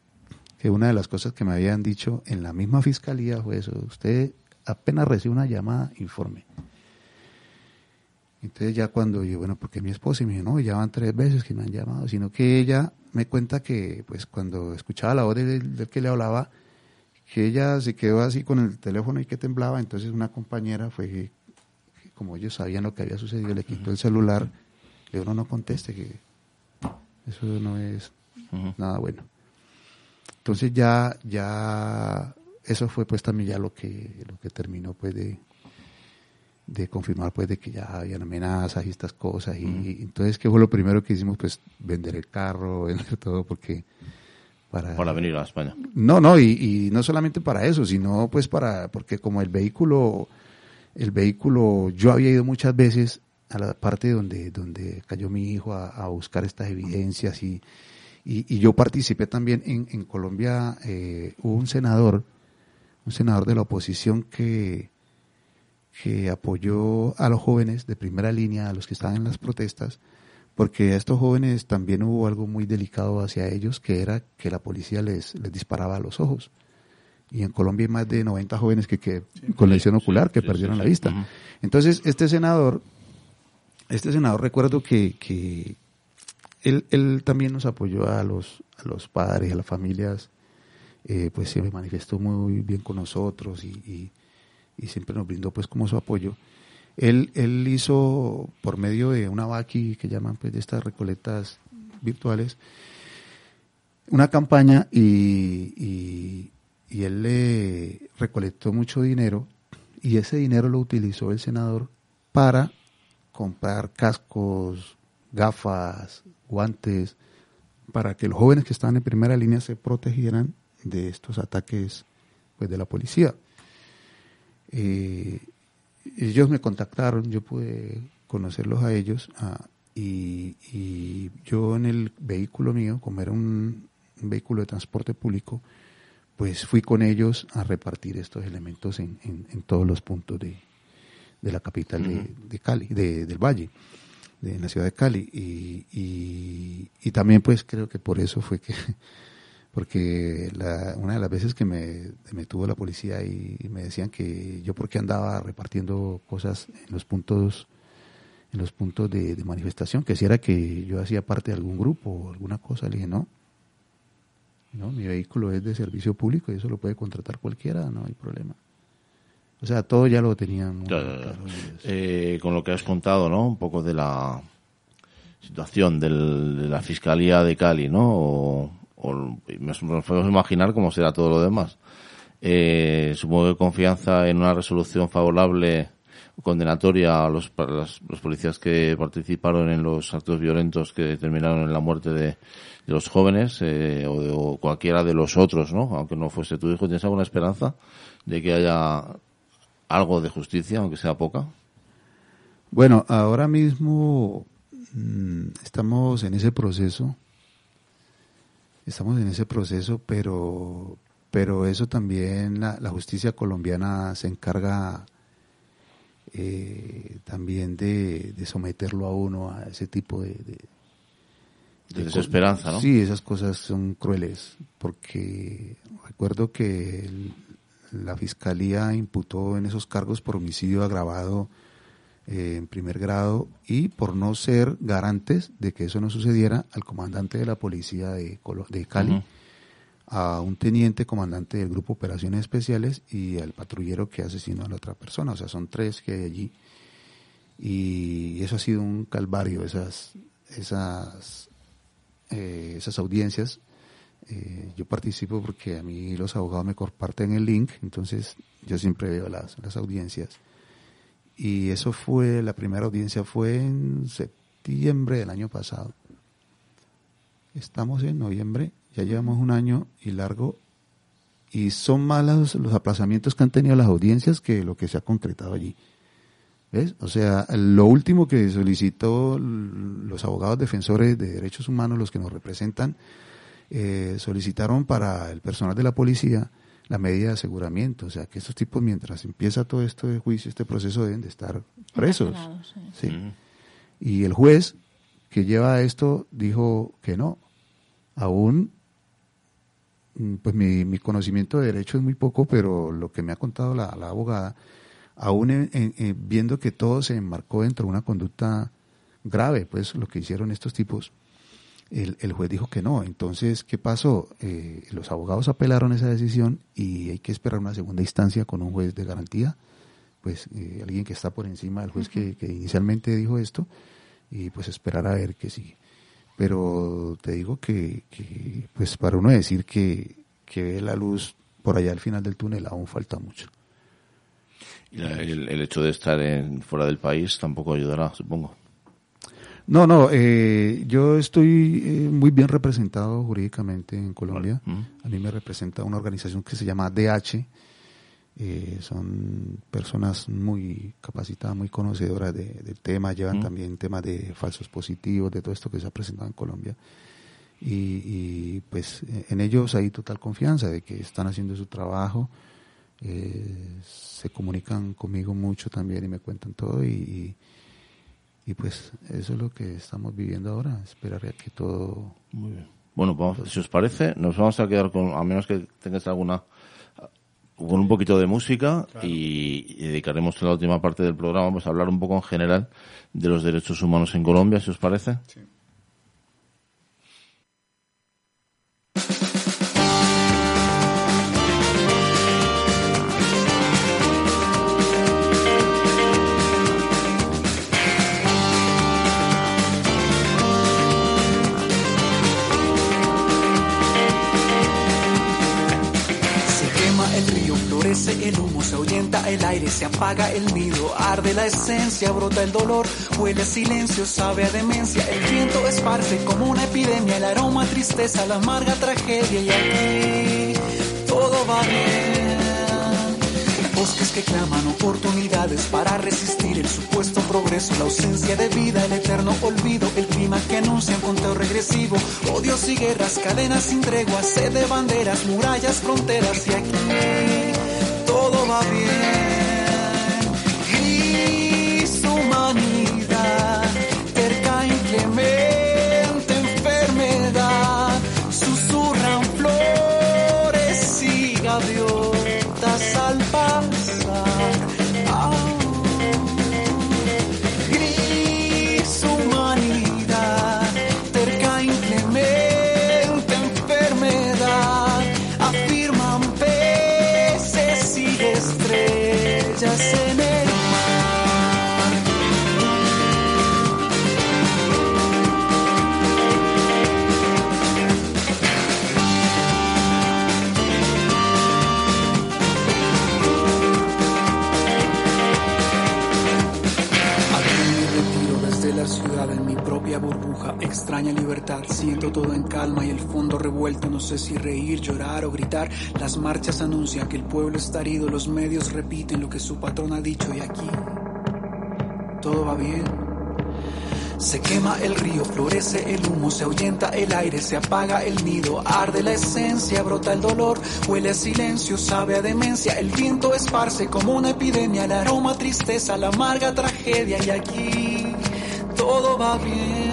que una de las cosas que me habían dicho en la misma fiscalía fue eso, usted apenas recibe una llamada, informe. Entonces ya cuando yo, bueno, porque mi esposa y me dijo, no, ya van tres veces que me han llamado, sino que ella me cuenta que pues cuando escuchaba la voz del, del que le hablaba, que ella se quedó así con el teléfono y que temblaba, entonces una compañera fue, que, que como ellos sabían lo que había sucedido, le quitó el celular, le dijo, no, no conteste, que eso no es Ujú. nada bueno. Entonces ya, ya, eso fue pues también ya lo que, lo que terminó pues de, de confirmar pues de que ya habían amenazas y estas cosas y, y entonces que fue lo primero que hicimos pues vender el carro, vender todo porque para, Para venir a España. no, no, y, y no solamente para eso, sino pues para, porque como el vehículo, el vehículo, yo había ido muchas veces a la parte donde, donde cayó mi hijo a, a buscar estas evidencias y, y, y yo participé también en, en Colombia, eh, hubo un senador, un senador de la oposición que, que apoyó a los jóvenes de primera línea, a los que estaban en las protestas, porque a estos jóvenes también hubo algo muy delicado hacia ellos, que era que la policía les, les disparaba a los ojos. Y en Colombia hay más de 90 jóvenes que, que con lesión ocular que perdieron la vista. Entonces, este senador, este senador recuerdo que, que él, él también nos apoyó a los, a los padres, a las familias, eh, pues se manifestó muy bien con nosotros y, y, siempre nos brindó pues como su apoyo. Él, él hizo por medio de una vaqui que llaman pues de estas recolectas virtuales una campaña y, y, y él le recolectó mucho dinero y ese dinero lo utilizó el senador para comprar cascos, gafas, guantes, para que los jóvenes que estaban en primera línea se protegieran de estos ataques pues, de la policía. Eh, ellos me contactaron, yo pude conocerlos a ellos ah, y, y yo en el vehículo mío, como era un, un vehículo de transporte público, pues fui con ellos a repartir estos elementos en, en- en todos los puntos de, de la capital de, de Cali, de- del Valle, de la ciudad de Cali. Y, y, también pues creo que por eso fue que, porque la, una de las veces que me, me tuvo la policía y, y me decían que yo porque andaba repartiendo cosas en los puntos en los puntos de, de manifestación, que si era que yo hacía parte de algún grupo o alguna cosa, le dije no, no, mi vehículo es de servicio público y eso lo puede contratar cualquiera, no hay problema. O sea, todo ya lo tenían. Ya, ya, ya. Eh, con lo que has contado, ¿no? Un poco de la situación del- de la Fiscalía de Cali, ¿no? O, o nos podemos imaginar cómo será todo lo demás. Eh, supongo que confianza en una resolución favorable condenatoria a los, los policías que participaron en los actos violentos que terminaron en la muerte de, los jóvenes eh, o, cualquiera de los otros, ¿no? Aunque no fuese tu hijo, ¿tienes alguna esperanza de que haya algo de justicia, aunque sea poca? Bueno, ahora mismo mm, estamos en ese proceso. Estamos en ese proceso, pero, pero eso también la, justicia colombiana se encarga eh, también de, someterlo a uno a ese tipo de, de, desesperanza, ¿no? Sí, esas cosas son crueles, porque recuerdo que la fiscalía imputó en esos cargos por homicidio agravado eh, en primer grado y por no ser garantes de que eso no sucediera al comandante de la policía de, de Cali a un teniente comandante del grupo Operaciones Especiales y al patrullero que asesinó a la otra persona. O sea, son tres que hay allí. Y eso ha sido un calvario, esas, esas, eh, esas audiencias. Eh, yo participo porque a mí los abogados me comparten el link, entonces yo siempre veo las, las audiencias. Y eso fue, la primera audiencia fue en septiembre del año pasado. Estamos en noviembre ya llevamos un año y largo y son malos los aplazamientos que han tenido las audiencias que lo que se ha concretado allí. ¿Ves? O sea, lo último que solicitó los abogados defensores de derechos humanos, los que nos representan, eh, solicitaron para el personal de la policía la medida de aseguramiento. O sea, que estos tipos, mientras empieza todo esto de juicio, este proceso, deben de estar presos. Sí. Y el juez que lleva esto dijo que no. Aún Mm, pues mi, conocimiento de derecho es muy poco, pero lo que me ha contado la, abogada, aún viendo que todo se enmarcó dentro de una conducta grave, pues lo que hicieron estos tipos, el, juez dijo que no. Entonces, ¿qué pasó? Eh, los abogados apelaron esa decisión y hay que esperar una segunda instancia con un juez de garantía, pues eh, alguien que está por encima del juez que, inicialmente dijo esto, y pues esperar a ver qué sigue pero te digo que, pues para uno decir que, que ve la luz por allá al final del túnel aún falta mucho. el, hecho de estar en, fuera del país tampoco ayudará, supongo. No, no, eh, yo estoy eh, muy bien representado jurídicamente en Colombia. A mí me representa una organización que se llama DH, eh, son personas muy capacitadas, muy conocedoras del tema, llevan también temas de falsos positivos, de todo esto que se ha presentado en Colombia. Y, pues en ellos hay total confianza de que están haciendo su trabajo, eh, se comunican conmigo mucho también y me cuentan todo y, y, pues eso es lo que estamos viviendo ahora, esperar a que todo... Muy bien. Bueno, vamos, si os parece, nos vamos a quedar con, a menos que tengas alguna con un poquito de música y, dedicaremos la última parte del programa vamos a hablar un poco en general de los derechos humanos en Colombia, si os parece. Sí. El aire se apaga, el nido arde la esencia, brota el dolor, huele silencio, sabe a demencia, el viento esparce como una epidemia, el aroma tristeza, la amarga tragedia. Y aquí todo va bien. Bosques que claman oportunidades para resistir el supuesto progreso, la ausencia de vida, el eterno olvido, el clima que anuncia un conteo regresivo, odios y guerras, cadenas sin tregua, sed de banderas, murallas, fronteras. Y aquí todo va bien. Extraña libertad. Siento todo en calma y el fondo revuelto. No sé si reír, llorar o gritar. Las marchas anuncian que el pueblo está herido. Los medios repiten lo que su patrón ha dicho y aquí todo va bien. Se quema el río, florece el humo, se ahuyenta el aire, se apaga el nido, arde la esencia, brota el dolor, huele a silencio, sabe a demencia, el viento esparce como una epidemia, el aroma tristeza, la amarga tragedia y aquí todo va bien.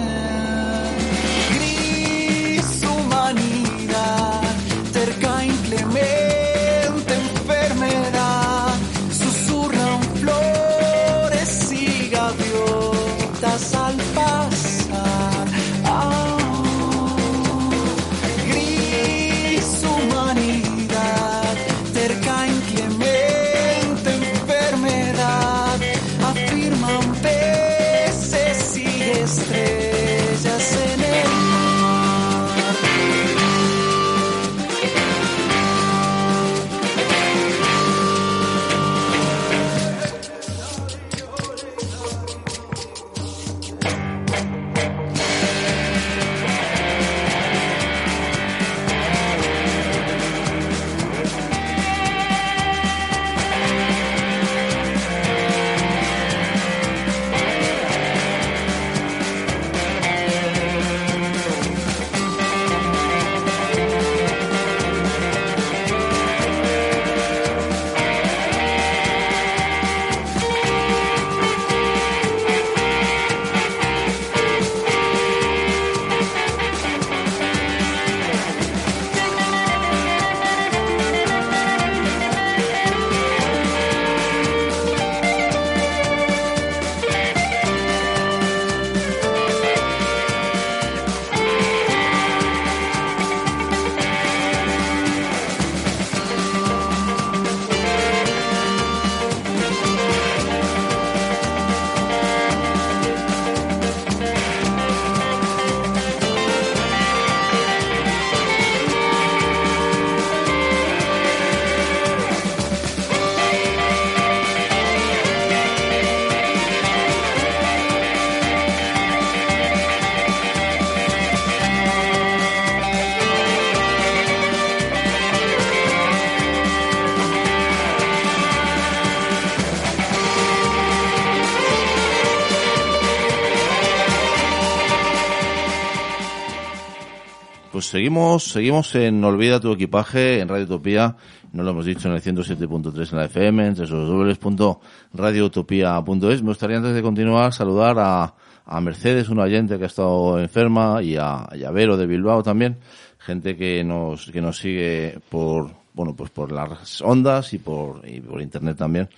Seguimos, seguimos en Olvida tu equipaje en Radio Utopía, no lo hemos dicho en el 107.3 en la FM, en www.radioutopía.es. Me gustaría antes de continuar saludar a, a Mercedes, una oyente que ha estado enferma, y a, y de Bilbao también, gente que nos, que nos sigue por, bueno, pues por las ondas y por, y por internet también.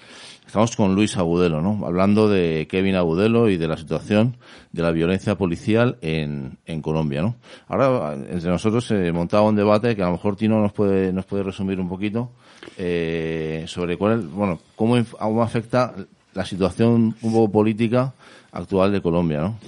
Estamos con Luis Agudelo, ¿no? Hablando de Kevin Agudelo y de la situación de la violencia policial en, en Colombia, ¿no? Ahora, entre nosotros se montaba un debate que a lo mejor Tino nos puede, nos puede resumir un poquito, eh, sobre cuál, bueno, cómo, cómo afecta la situación un poco política actual de Colombia, ¿no?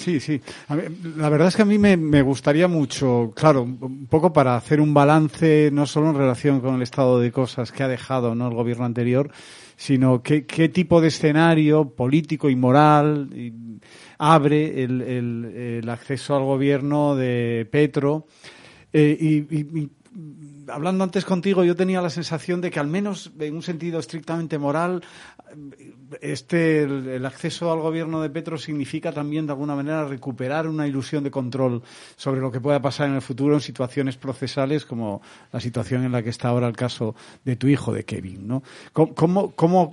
Sí, sí. A la verdad es que a mí me, gustaría mucho, claro, un poco para hacer un balance no solo en relación con el estado de cosas que ha dejado ¿no? el gobierno anterior, sino qué, tipo de escenario político y moral abre el, acceso al gobierno de Petro. Eh, y hablando antes contigo, yo tenía la sensación de que al menos en un sentido estrictamente moral, este el, acceso al gobierno de Petro significa también de alguna manera recuperar una ilusión de control sobre lo que pueda pasar en el futuro en situaciones procesales como la situación en la que está ahora el caso de tu hijo, de Kevin, ¿no? ¿Cómo, cómo, cómo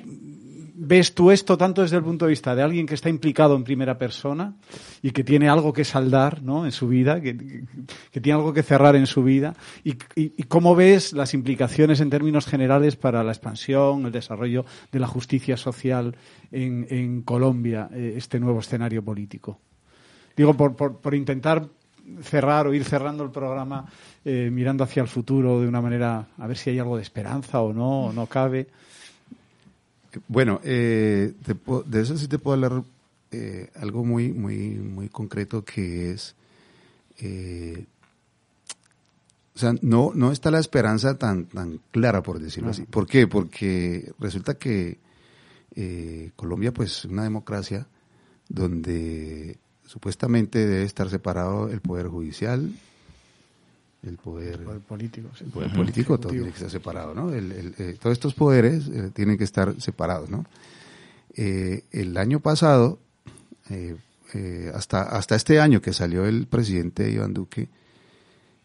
ves tú esto tanto desde el punto de vista de alguien que está implicado en primera persona y que tiene algo que saldar ¿no? en su vida, que, que- tiene algo que cerrar en su vida, y, y- y cómo ves las implicaciones en términos generales para la expansión, el desarrollo de la justicia social en, en Colombia, eh, este nuevo escenario político? Digo, por, por, por intentar cerrar o ir cerrando el programa eh, mirando hacia el futuro de una manera, a ver si hay algo de esperanza o no, o no cabe. Bueno, eh, te puedo- de eso sí te puedo hablar eh, algo muy, muy, muy concreto que es, eh, o sea, no, no está la esperanza tan, tan clara, por decirlo así. ¿Por qué? Porque resulta que eh, Colombia, pues, es una democracia donde supuestamente debe estar separado el poder judicial, el poder, Poder político. sí. el poder político, todo tiene que estar separado, ¿no? El- el- eh, todos estos poderes eh, tienen que estar separados, ¿no? Eh, el año pasado, eh, eh, hasta, hasta este año que salió el presidente Iván Duque,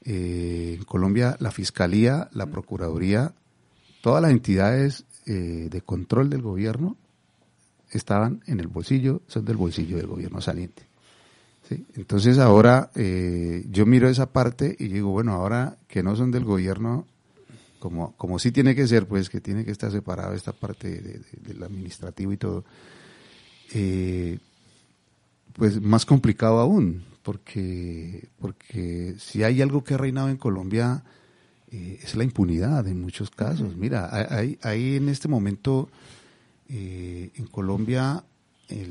eh, en Colombia la Fiscalía, la Procuraduría, todas las entidades eh, de control del gobierno estaban en el bolsillo, son del bolsillo del gobierno saliente. ¿Sí? Entonces ahora eh, yo miro esa parte y digo, bueno, ahora que no son del gobierno, como, como sí tiene que ser, pues que tiene que estar separado esta parte de- de- del administrativo y todo, eh, pues más complicado aún, porque, porque si hay algo que ha reinado en Colombia eh, es la impunidad en muchos casos. Mira, hay, hay en este momento eh, en Colombia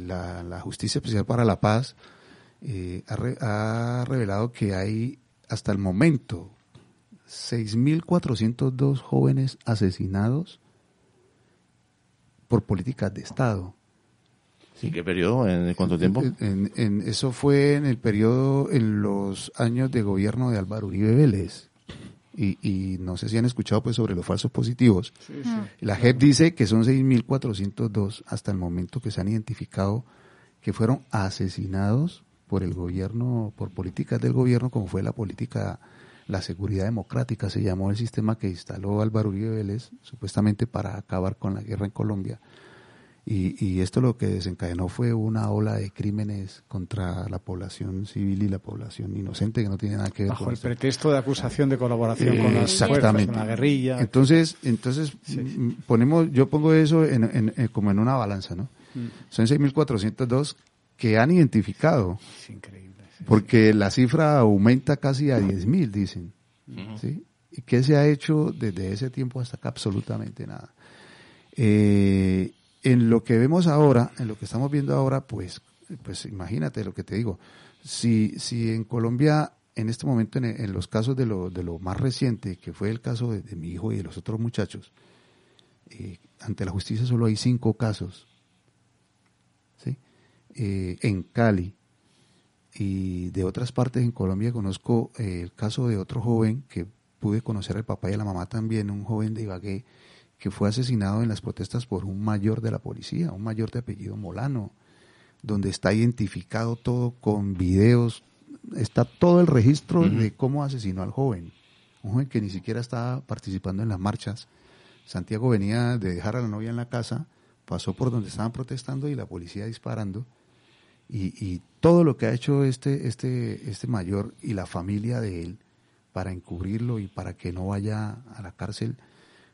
la, la Justicia Especial para la Paz eh, ha, re- ha revelado que hay hasta el momento 6.402 jóvenes asesinados por políticas de Estado. ¿Y qué periodo? ¿En cuánto tiempo? En- en- eso fue en el periodo, en los años de gobierno de Álvaro Uribe Vélez. Y, y no sé si han escuchado pues sobre los falsos positivos. La JEP dice que son 6.402 hasta el momento que se han identificado que fueron asesinados por el gobierno, por políticas del gobierno, como fue la política, la seguridad democrática, se llamó el sistema que instaló Álvaro Uribe Vélez, supuestamente para acabar con la guerra en Colombia. Y, y esto lo que desencadenó fue una ola de crímenes contra la población civil y la población inocente que no tiene nada que ver Bajo con el esto. pretexto de acusación de colaboración con las fuerzas, Exactamente. con la guerrilla. Entonces, entonces mm, ponemos, yo pongo eso en, en- en- como en una balanza, ¿no? Mm. Son 6.402 que han identificado, Es increíble. sí. porque la cifra aumenta casi a 10.000, dicen. ¿sí? ¿Y qué se ha hecho desde ese tiempo hasta acá? Absolutamente nada. Eh, en lo que vemos ahora, en lo que estamos viendo ahora, pues, pues imagínate lo que te digo. Si, si en Colombia, en este momento, en, en los casos de lo, de lo más reciente, que fue el caso de, de mi hijo y de los otros muchachos, eh, ante la justicia solo hay cinco casos. Eh, en Cali y de otras partes en Colombia conozco eh, el caso de otro joven que pude conocer al papá y a la mamá también, un joven de Ibagué que fue asesinado en las protestas por un mayor de la policía, un mayor de apellido Molano, donde está identificado todo con videos, está todo el registro de cómo asesinó al joven, un joven que ni siquiera estaba participando en las marchas. Santiago venía de dejar a la novia en la casa, pasó por donde estaban protestando y la policía disparando. Y, y todo lo que ha hecho este, este, este mayor y la familia de él para encubrirlo y para que no vaya a la cárcel,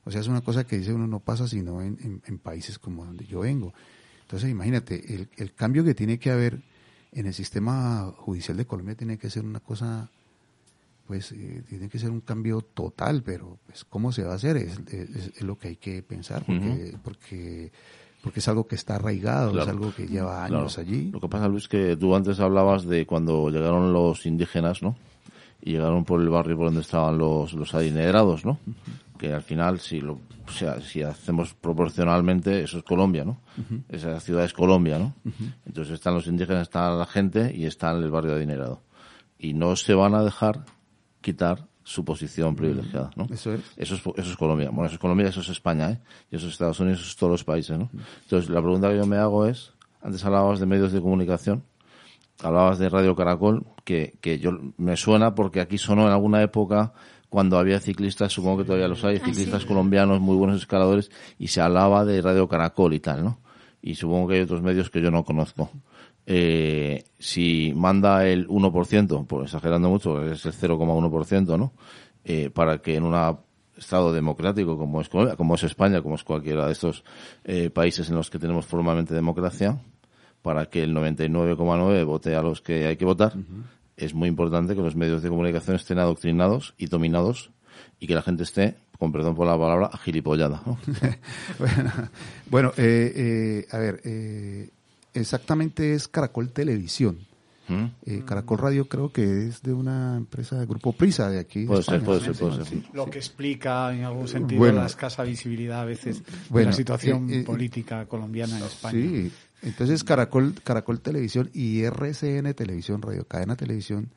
o sea, es una cosa que dice uno no pasa sino en, en- en países como donde yo vengo. Entonces, imagínate, el, el cambio que tiene que haber en el sistema judicial de Colombia tiene que ser una cosa, pues, eh, tiene que ser un cambio total, pero pues, ¿cómo se va a hacer? Es, es- es lo que hay que pensar, porque, porque, porque es algo que está arraigado, es algo que lleva Claro. años allí. Lo que pasa, Luis, que tú antes hablabas de cuando llegaron los indígenas, ¿no? Y llegaron por el barrio por donde estaban los, los adinerados, ¿no? Que al final, si lo, o sea, si hacemos proporcionalmente, eso es Colombia, ¿no? Esa ciudad es Colombia, ¿no? Entonces están los indígenas, está la gente y está el barrio adinerado. Y no se van a dejar quitar su posición privilegiada, ¿no? Eso es. Eso es, eso es Colombia. Bueno, eso es Colombia, eso es España, ¿eh? Y eso es Estados Unidos, eso es todos los países, ¿no? Entonces, la pregunta que yo me hago es, antes hablabas de medios de comunicación, hablabas de Radio Caracol, que, que yo me suena porque aquí sonó en alguna época cuando había ciclistas, supongo que todavía los hay, ciclistas colombianos muy buenos escaladores, y se hablaba de Radio Caracol y tal, ¿no? Y supongo que hay otros medios que yo no conozco. Eh, si manda el 1%, pues exagerando mucho, es el 0,1%, ¿no? Eh, para que en un Estado democrático como es como es España, como es cualquiera de estos eh, países en los que tenemos formalmente democracia, para que el 99,9 vote a los que hay que votar, es muy importante que los medios de comunicación estén adoctrinados y dominados y que la gente esté, con perdón por la palabra, agilipollada. ¿no? bueno, bueno, eh, eh, a ver, eh, exactamente es Caracol Televisión. ¿Mm? Eh, Caracol Radio creo que es de una empresa de Grupo Prisa de aquí. de Puede ser, España, puede ser, puede Sí. ser. Lo que explica en algún sentido Bueno. la escasa visibilidad a veces de la situación eh, eh, política colombiana en España. Sí, entonces Caracol, Caracol Televisión y RCN Televisión, Radio Cadena Televisión,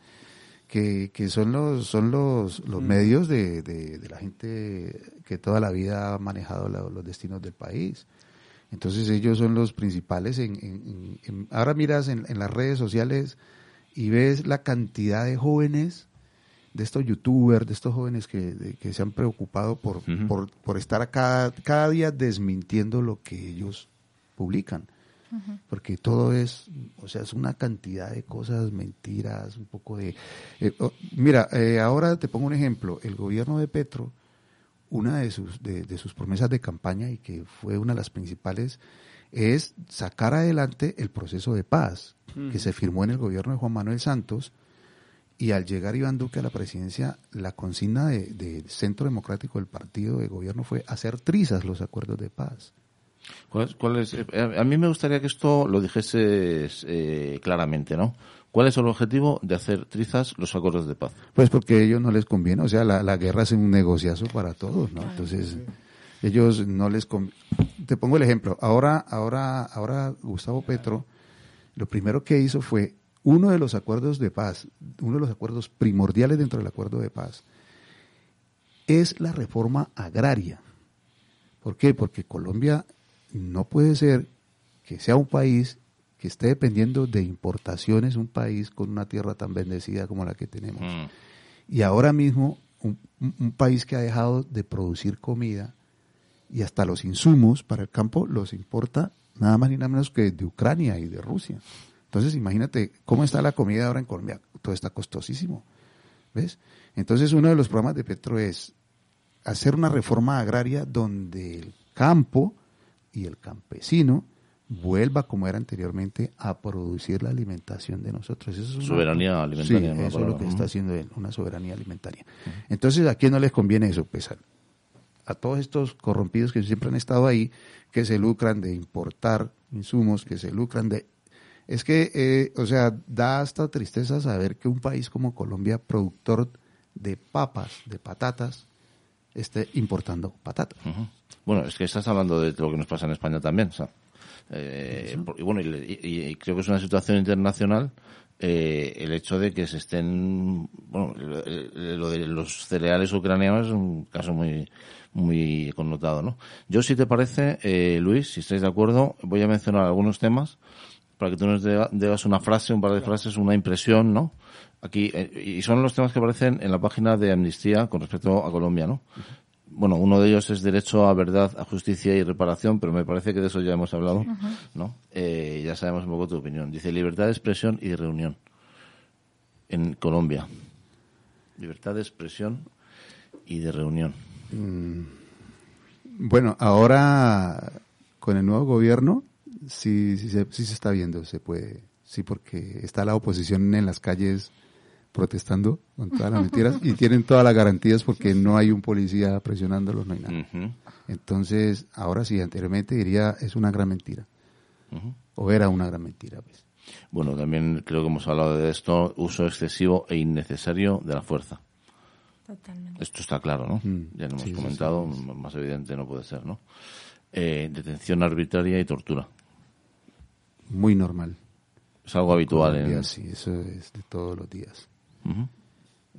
que, que son los son los, Mm. los medios de, de, de la gente que toda la vida ha manejado la- los destinos del país. Entonces ellos son los principales en, en- ahora miras en, en las redes sociales y ves la cantidad de jóvenes de estos youtubers, de estos jóvenes que, de- que se han preocupado por, por, por estar cada, cada día desmintiendo lo que ellos publican. Porque todo es, o sea, es una cantidad de cosas, mentiras, un poco de... eh, oh, mira, eh, ahora te pongo un ejemplo. El gobierno de Petro, una de sus, de, de sus promesas de campaña y que fue una de las principales, es sacar adelante el proceso de paz que se firmó en el gobierno de Juan Manuel Santos y al llegar Iván Duque a la presidencia, la consigna de- del Centro Democrático del Partido de Gobierno fue hacer trizas los acuerdos de paz. ¿Cuál es, cuál es- eh, a mí me gustaría que esto lo dijeses eh, claramente, ¿no? ¿Cuál es el objetivo de hacer trizas los acuerdos de paz? Pues porque a ellos no les conviene, o sea, la, la guerra es un negociazo para todos, ¿no? Entonces, ellos no les conviene. Te pongo el ejemplo, ahora, ahora, ahora Gustavo Petro, lo primero que hizo fue uno de los acuerdos de paz, uno de los acuerdos primordiales dentro del acuerdo de paz, es la reforma agraria. ¿Por qué? Porque Colombia no puede ser que sea un país que esté dependiendo de importaciones, un país con una tierra tan bendecida como la que tenemos. Mm. Y ahora mismo un, un- un país que ha dejado de producir comida y hasta los insumos para el campo los importa nada más ni nada menos que de Ucrania y de Rusia. Entonces imagínate cómo está la comida ahora en Colombia. Todo está costosísimo. ¿Ves? Entonces uno de los programas de Petro es hacer una reforma agraria donde el campo y el campesino vuelva como era anteriormente a producir la alimentación de nosotros. Eso es una- Soberanía alimentaria, eso es lo que está haciendo él, una soberanía alimentaria. Entonces, ¿a quién no les conviene eso? Pues a, a todos estos corrompidos que siempre han estado ahí, que se lucran de importar insumos, que se lucran de... Es que, eh, o sea, da hasta tristeza saber que un país como Colombia, productor de papas, de patatas, esté importando patatas. Bueno, es que estás hablando de lo que nos pasa en España también, o sea, eh, por- y bueno, y, y- y creo que es una situación internacional eh, el hecho de que se estén, bueno, el- lo de los cereales ucranianos es un caso muy muy connotado, ¿no? Yo, si te parece, eh, Luis, si estáis de acuerdo, voy a mencionar algunos temas para que tú nos deba- debas una frase, un par de frases, una impresión, ¿no? Aquí, eh, y son los temas que aparecen en la página de Amnistía con respecto a Colombia, ¿no? Bueno, uno de ellos es derecho a verdad, a justicia y reparación, pero me parece que de eso ya hemos hablado, ¿no? Eh, ya sabemos un poco tu opinión. Dice libertad de expresión y de reunión en Colombia. Libertad de expresión y de reunión. Bueno, ahora con el nuevo gobierno sí, sí, se, sí se está viendo, se puede, sí, porque está la oposición en las calles protestando con todas las mentiras y tienen todas las garantías porque no hay un policía presionándolos, no hay nada. Entonces, ahora sí, anteriormente diría es una gran mentira, o era una gran mentira. Pues. Bueno, también creo que hemos hablado de esto, uso excesivo e innecesario de la fuerza. Totalmente. Esto está claro, ¿no? Mm, Ya lo hemos sí, sí, comentado, más evidente no puede ser, ¿no? Eh, detención arbitraria y tortura. Muy normal. Es algo habitual Colombia, en... Sí, eso es de todos los días.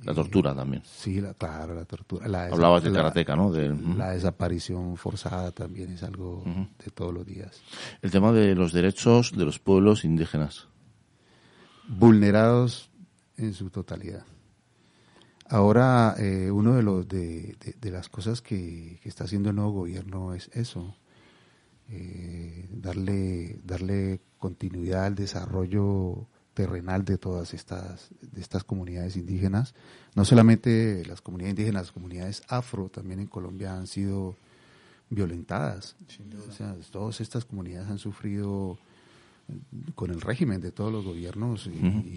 La tortura también. Sí, la, claro, la tortura. La Hablabas de la- karateca, ¿no? Del- ujú. La desaparición forzada también es algo de todos los días. El tema de los derechos de los pueblos indígenas. Vulnerados en su totalidad. Ahora, eh, uno de, los, de, de- de las cosas que, que está haciendo el nuevo gobierno es eso, eh, darle, darle continuidad al desarrollo terrenal de todas estas, de estas comunidades indígenas. No solamente las comunidades indígenas, las comunidades afro también en Colombia han sido violentadas. O sea, todas estas comunidades han sufrido con el régimen de todos los gobiernos, y-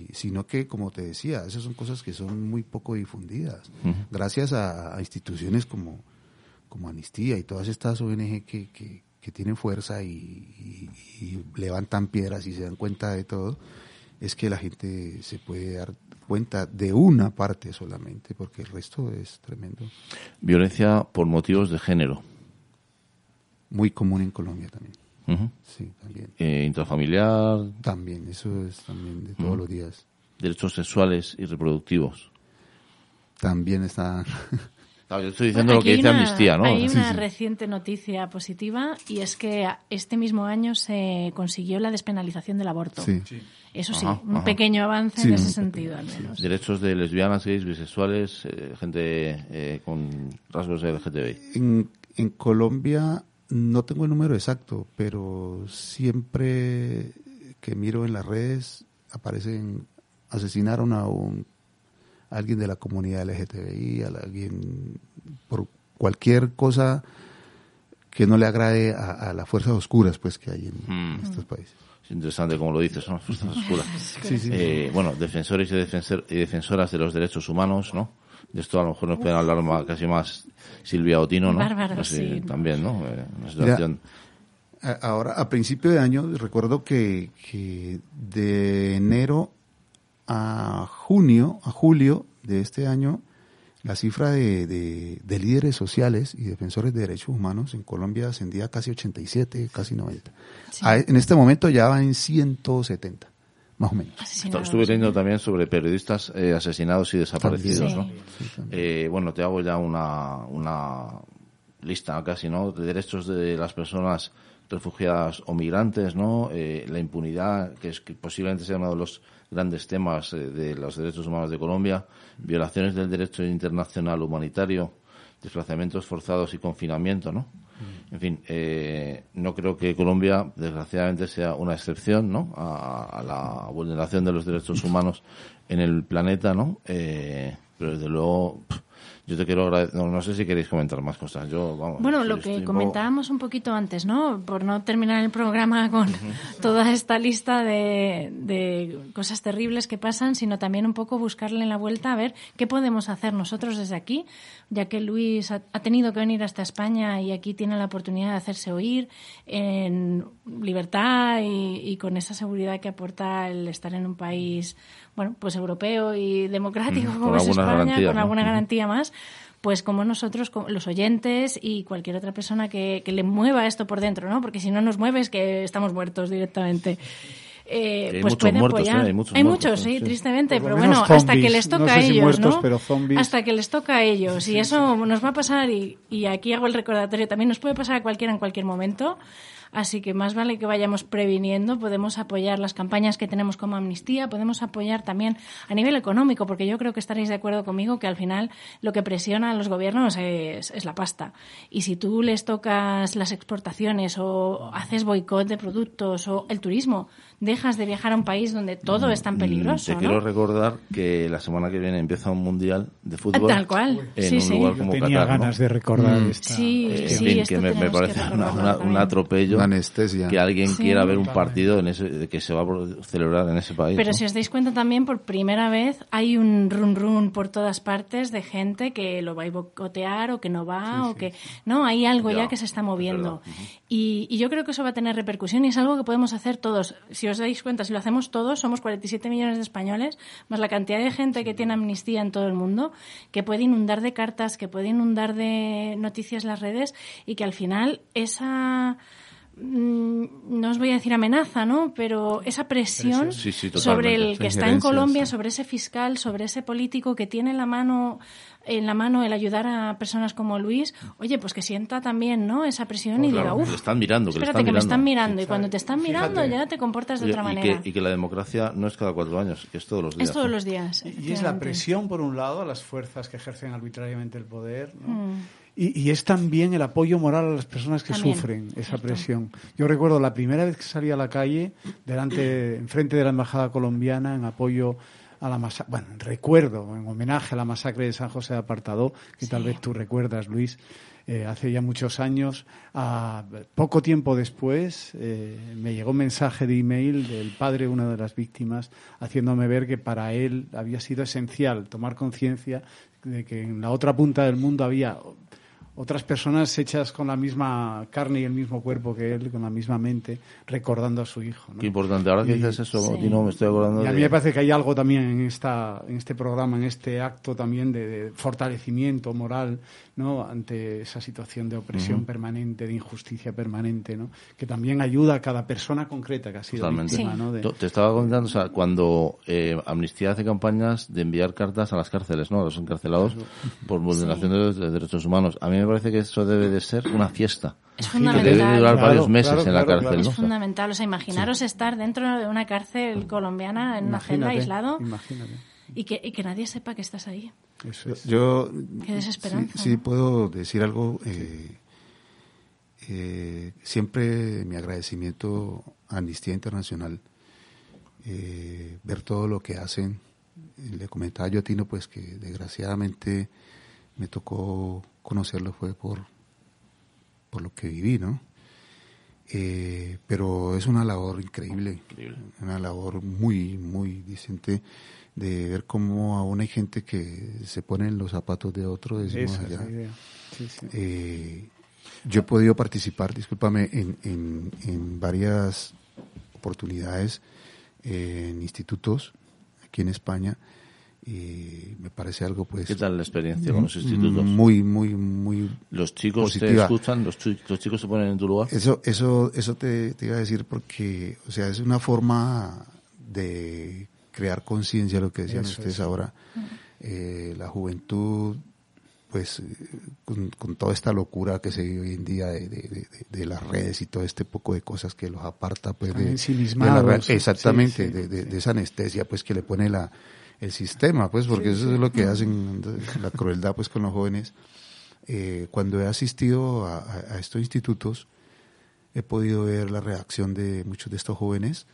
y- sino que, como te decía, esas son cosas que son muy poco difundidas. Gracias a, a instituciones como, como Amnistía y todas estas ONG que, que, que tienen fuerza y, y- y levantan piedras y se dan cuenta de todo, es que la gente se puede dar cuenta de una parte solamente, porque el resto es tremendo. Violencia por motivos de género. Muy común en Colombia también. Sí, también. Eh, intrafamiliar, También, eso es también de todos los días. derechos sexuales y reproductivos. También está... Claro, yo estoy diciendo Bueno, lo que hay dice una- Amnistía, ¿no? Hay una sí. reciente noticia positiva y es que este mismo año se consiguió la despenalización del aborto. Sí. Eso sí, Ajá, un ajá. pequeño avance Sí, en ese sentido, al menos. Derechos de lesbianas, gays, bisexuales, eh, gente eh, con rasgos LGTBI. En, en Colombia no tengo el número exacto, pero siempre que miro en las redes aparecen asesinaron a un alguien de la comunidad LGTBI, a alguien por cualquier cosa que no le agrade a, a las fuerzas oscuras pues que hay en, Mm. en estos países. Es interesante como lo dices, ¿no? Fuerzas oscuras. Sí, sí. Eh, bueno, defensores y, defensor- y defensoras de los derechos humanos, ¿no? De esto a lo mejor nos pueden hablar más- casi más Silvia Otino, ¿no? Bárbaro, No sé, sí. También, ¿no? Eh, una situación... A- Ahora, a principio de año, recuerdo que, que de enero a junio, a julio de este año, la cifra de, de- de líderes sociales y defensores de derechos humanos en Colombia ascendía a casi 87, casi 90. A- en este momento ya va en 170, más o menos. Asesinados. Estuve leyendo también sobre periodistas eh, asesinados y desaparecidos, Sí. ¿no? Eh, bueno, te hago ya una, una lista casi, ¿no? De derechos de las personas refugiadas o migrantes, ¿no? Eh, la impunidad, que es que posiblemente sea uno de los grandes temas eh, de los derechos humanos de Colombia, violaciones del derecho internacional humanitario, desplazamientos forzados y confinamiento, ¿no? En fin, eh, no creo que Colombia, desgraciadamente, sea una excepción, ¿no? A, a la vulneración de los derechos humanos en el planeta, ¿no? Eh, pero desde luego, yo te quiero agradecer. No, no sé si queréis comentar más cosas. Yo, vamos. Bueno, lo que comentábamos un poquito antes, ¿no? Por no terminar el programa con toda esta lista de, de cosas terribles que pasan, sino también un poco buscarle en la vuelta a ver qué podemos hacer nosotros desde aquí, ya que Luis ha, ha tenido que venir hasta España y aquí tiene la oportunidad de hacerse oír en libertad y, y con esa seguridad que aporta el estar en un país, bueno, pues europeo y democrático como es España, con ¿no? alguna garantía más, pues como nosotros, los oyentes y cualquier otra persona que, que le mueva esto por dentro, ¿no? Porque si no nos mueve es que estamos muertos directamente. Eh, hay pues muchos muertos, apoyar. ¿eh? Hay muchos muertos, sí, sí. tristemente, pero bueno, hasta que les No toca sé a si ellos, muertos, ¿no? pero zombies. Hasta que les toca a ellos. Y eso nos va a pasar, y, y aquí hago el recordatorio, también nos puede pasar a cualquiera en cualquier momento. Así que más vale que vayamos previniendo, podemos apoyar las campañas que tenemos como Amnistía, podemos apoyar también a nivel económico, porque yo creo que estaréis de acuerdo conmigo que al final lo que presiona a los gobiernos es, es la pasta. Y si tú les tocas las exportaciones o haces boicot de productos o el turismo, dejas de viajar a un país donde todo es tan Mm, peligroso. Te ¿no? quiero recordar que la semana que viene empieza un mundial de fútbol. Tal cual. En Sí, un sí. lugar Yo como tenía Qatar, ¿no? ganas de recordar Mm. esta. Sí, Eh, en sí, fin, esto que me, me tenemos que parece una- recordarlo una- un atropello Una anestesia. que alguien Sí. quiera ver un partido en ese, que se va a celebrar en ese país. Pero ¿no? si os dais cuenta también, por primera vez hay un run run por todas partes de gente que lo va a boicotear o que no va o que... No, hay algo ya, Ya, que se está es moviendo. y, y yo creo que eso va a tener repercusión y es algo que podemos hacer todos. Si os dais cuenta, si lo hacemos todos, somos 47 millones de españoles, más la cantidad de gente que tiene amnistía en todo el mundo, que puede inundar de cartas, que puede inundar de noticias las redes y que al final esa mm, no os voy a decir amenaza, ¿no? Pero esa presión Sí, sí, sobre el que está en Colombia, sobre ese fiscal, sobre ese político que tiene en la mano en la mano el ayudar a personas como Luis, oye, pues que sienta también, ¿no? Esa presión y diga, Claro, que uff, están mirando, que le espérate están que me están mirando". y cuando te están mirando Fíjate. ya te comportas de Oye, otra y, manera. que, y que la democracia no es cada cuatro años, que es todos los días. es todos ¿no? los días. Y es la presión, por un lado, a las fuerzas que ejercen arbitrariamente el poder, ¿no? Mm. Y, y es también el apoyo moral a las personas que También, sufren esa cierto. presión. Yo recuerdo la primera vez que salí a la calle, delante, enfrente de la embajada colombiana, en apoyo a la masacre, bueno, recuerdo, en homenaje a la masacre de San José de Apartadó, que tal vez tú recuerdas, Luis, eh, hace ya muchos años. A, poco tiempo después eh, me llegó un mensaje de email del padre de una de las víctimas haciéndome ver que para él había sido esencial tomar conciencia de que en la otra punta del mundo había otras personas hechas con la misma carne y el mismo cuerpo que él, con la misma mente, recordando a su hijo. ¿no? Qué importante. Ahora que dices eso, Sí. Tino, me estoy acordando Y a de... mí me parece que hay algo también en esta en este programa, en este acto también de, de fortalecimiento moral, ¿no? Ante esa situación de opresión permanente, de injusticia permanente, ¿no? Que también ayuda a cada persona concreta que ha sido Totalmente. víctima, Sí. ¿no? De- Te estaba contando, o sea, cuando eh, Amnistía hace campañas de enviar cartas a las cárceles, ¿no? A los encarcelados por vulneración de los de derechos humanos. A mí me parece que eso debe de ser una fiesta. Es Que debe de fundamental. durar Claro, varios meses claro, en la cárcel, claro. ¿no? Es fundamental. O sea, imaginaros estar dentro de una cárcel colombiana en una celda Imagínate, aislado Imagínate. Y que, y que nadie sepa que estás ahí. Eso es. Yo Qué desesperanza, sí, sí ¿no? puedo decir algo. eh, eh, siempre mi agradecimiento a Amnistía Internacional, eh, ver todo lo que hacen. Le comentaba yo a Tino, pues que desgraciadamente me tocó conocerlo fue por, por lo que viví, ¿no? Eh, pero es una labor increíble, una labor muy, muy decente de ver cómo aún hay gente que se pone en los zapatos de otro, decimos Esa es allá. la idea. Sí, sí. Eh, yo he podido participar, discúlpame, en, en, en varias oportunidades eh, en institutos aquí en España y me parece algo pues ¿Qué tal la experiencia con los institutos? muy muy muy Los chicos te positiva. escuchan, los, los chicos se ponen en tu lugar. Eso, eso, eso te, te iba a decir porque, o sea, es una forma de crear conciencia, lo que decían Eso ustedes es. ahora. Eh, la juventud, pues, con, con toda esta locura que se vive hoy en día de, de- de- de las redes y todo este poco de cosas que los aparta, pues, la sí, exactamente, sí, de, de- sí. de esa anestesia, pues, que le pone la, el sistema, pues, porque eso es lo que hacen, la crueldad, pues, con los jóvenes eh, cuando he asistido a, a- a estos institutos, he podido ver la reacción de muchos de estos jóvenes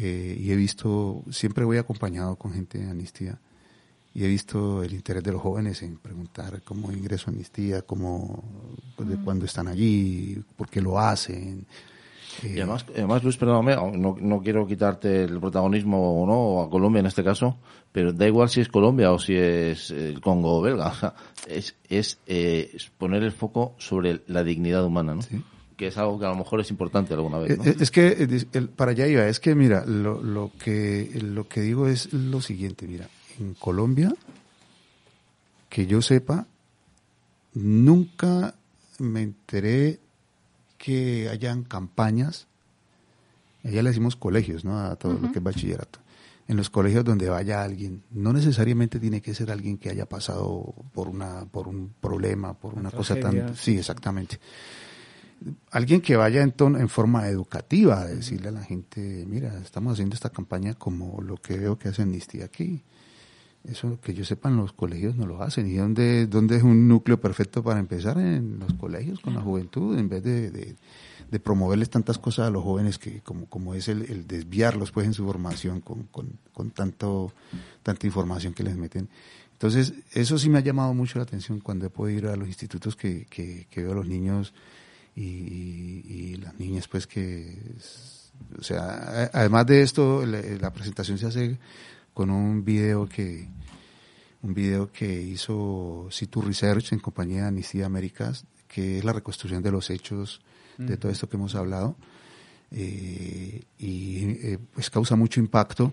eh, y he visto, siempre voy acompañado con gente de Amnistía y he visto el interés de los jóvenes en preguntar cómo ingreso a Amnistía, cómo, pues, de cuándo están allí, por qué lo hacen. Eh, Y además, además, Luis, perdóname, no, no quiero quitarte el protagonismo o no, o a Colombia en este caso, pero da igual si es Colombia o si es el Congo o belga. O sea, es, es, eh, es poner el foco sobre la dignidad humana, ¿no? Sí. Que es algo que a lo mejor es importante alguna vez, ¿no? Eh, Es que eh, para allá iba, es que mira, lo, lo que lo que digo es lo siguiente, mira, en Colombia, que yo sepa, nunca me enteré que hayan campañas, allá le decimos colegios, ¿no? A todo lo que es bachillerato. En los colegios donde vaya alguien, no necesariamente tiene que ser alguien que haya pasado por una, por un problema, por una cosa tan, sí, exactamente alguien que vaya en, tono- en forma educativa, a decirle a la gente, mira, estamos haciendo esta campaña como lo que veo que hace Amnistía aquí. Eso que yo sepa los colegios no lo hacen. ¿Y dónde, dónde es un núcleo perfecto para empezar? En los colegios, con la juventud, en vez de, promoverles tantas cosas a los jóvenes que como, como es el, desviarlos pues en su formación con, con, con tanto, tanta información que les meten. Entonces, eso sí me ha llamado mucho la atención cuando he podido ir a los institutos que, que, que veo a los niños y, y- las niñas pues que o sea además de esto la, la presentación se hace con un video que un video que hizo Situ Research en compañía de Amnistía Américas que es la reconstrucción de los hechos de todo esto que hemos hablado eh, y eh, pues causa mucho impacto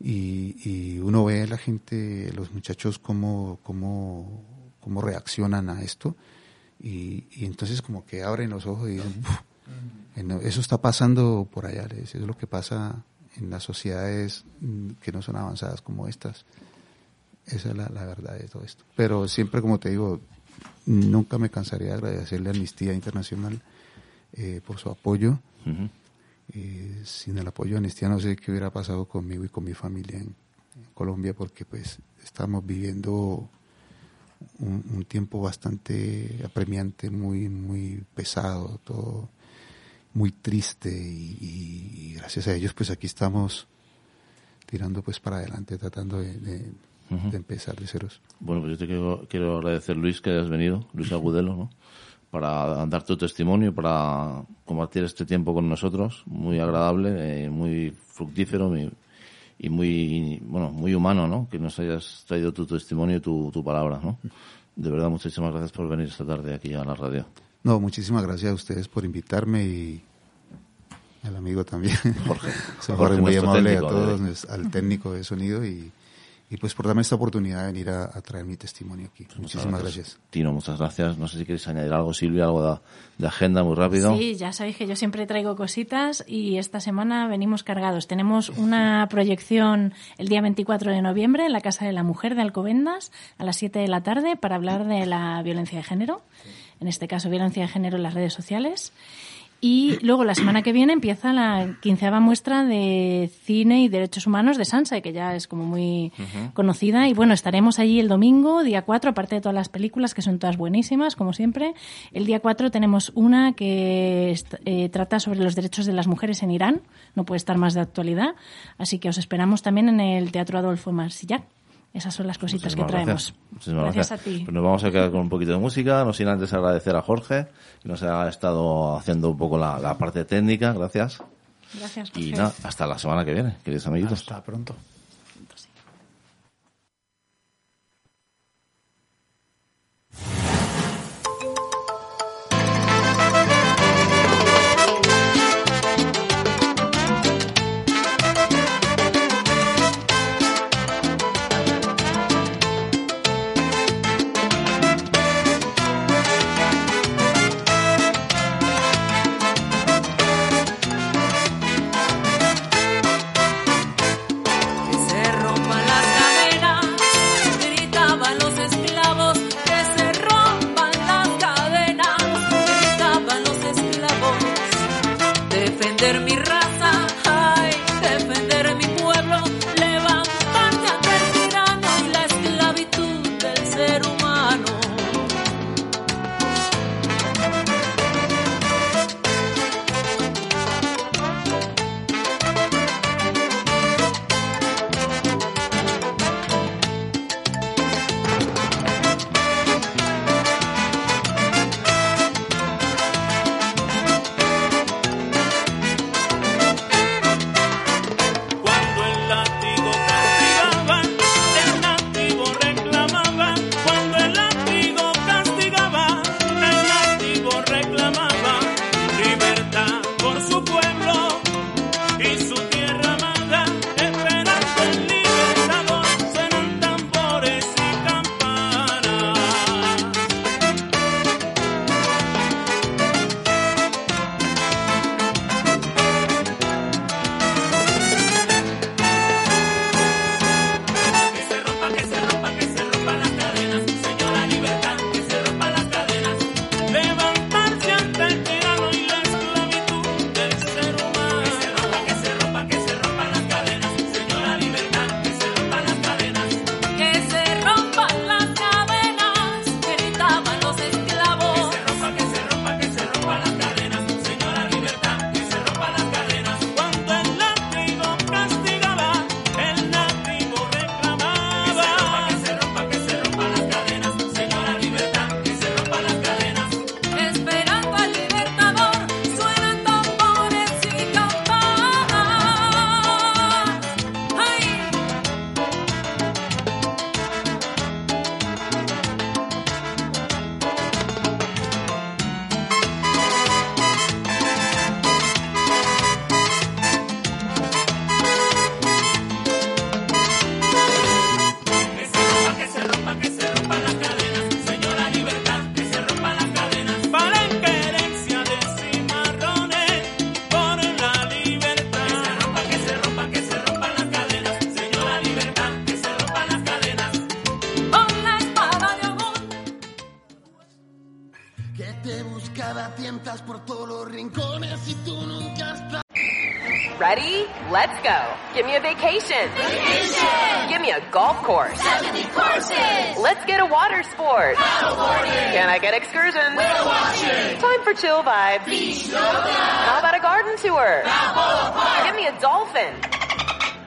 y, y uno ve a la gente, los muchachos cómo, cómo, cómo reaccionan a esto y, y entonces como que abren los ojos y dicen, "Uf, en- eso está pasando por allá, les- eso es lo que pasa en las sociedades mm, que no son avanzadas como estas. Esa es la, la verdad de todo esto. Pero siempre, como te digo, nunca me cansaré de agradecerle a Amnistía Internacional eh, por su apoyo. Eh, sin el apoyo de Amnistía no sé qué hubiera pasado conmigo y con mi familia en, en Colombia porque pues estamos viviendo un, un tiempo bastante apremiante, muy, muy pesado, todo muy triste y, y- gracias a ellos pues aquí estamos tirando pues para adelante, tratando de, de- Ujú. de empezar de ceros. Bueno, pues yo te quiero, quiero agradecer, Luis, que hayas venido, Luis Agudelo, ¿no? Para dar tu testimonio, para compartir este tiempo con nosotros, muy agradable, eh, muy fructífero muy- y muy, bueno, muy humano, ¿no? Que nos hayas traído tu testimonio y tu, tu palabra, ¿no? De verdad, muchísimas gracias por venir esta tarde aquí a la radio. No, muchísimas gracias a ustedes por invitarme y al amigo también. Jorge. Jorge, Jorge, muy amable a técnico, todos, ¿eh? al técnico de sonido y, y pues por darme esta oportunidad de venir a, a traer mi testimonio aquí. Muchísimas gracias. Tino, muchas gracias. No sé si queréis añadir algo, Silvia, algo de, de agenda muy rápido. Sí, ya sabéis que yo siempre traigo cositas y esta semana venimos cargados. Tenemos una proyección el día 24 de noviembre en la Casa de la Mujer de Alcobendas a las 7 de la tarde para hablar de la violencia de género, en este caso violencia de género en las redes sociales. Y luego la semana que viene empieza la quinceava muestra de cine y derechos humanos de Sansa, que ya es como muy conocida. Y bueno, estaremos allí el domingo, día 4, aparte de todas las películas, que son todas buenísimas, como siempre. El día 4 tenemos una que eh, trata sobre los derechos de las mujeres en Irán. No puede estar más de actualidad. Así que os esperamos también en el Teatro Adolfo Marsillac. Esas son las cositas que traemos. gracias. Muchísimas Gracias gracias. a ti. Pues nos vamos a quedar con un poquito de música, no sin antes agradecer a Jorge, que nos ha estado haciendo un poco la, la parte técnica. Gracias. Gracias, Y nada, hasta la semana que viene, queridos amiguitos. Hasta pronto. Chill vibes. Beach yoga. How about a garden tour? Park. Give me a dolphin.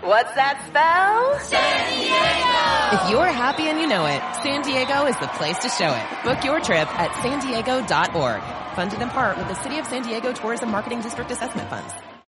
What's that spell? San Diego. If you're happy and you know it, San Diego is the place to show it. Book your trip at san diego.org. Funded in part with the City of San Diego Tourism Marketing District Assessment Funds.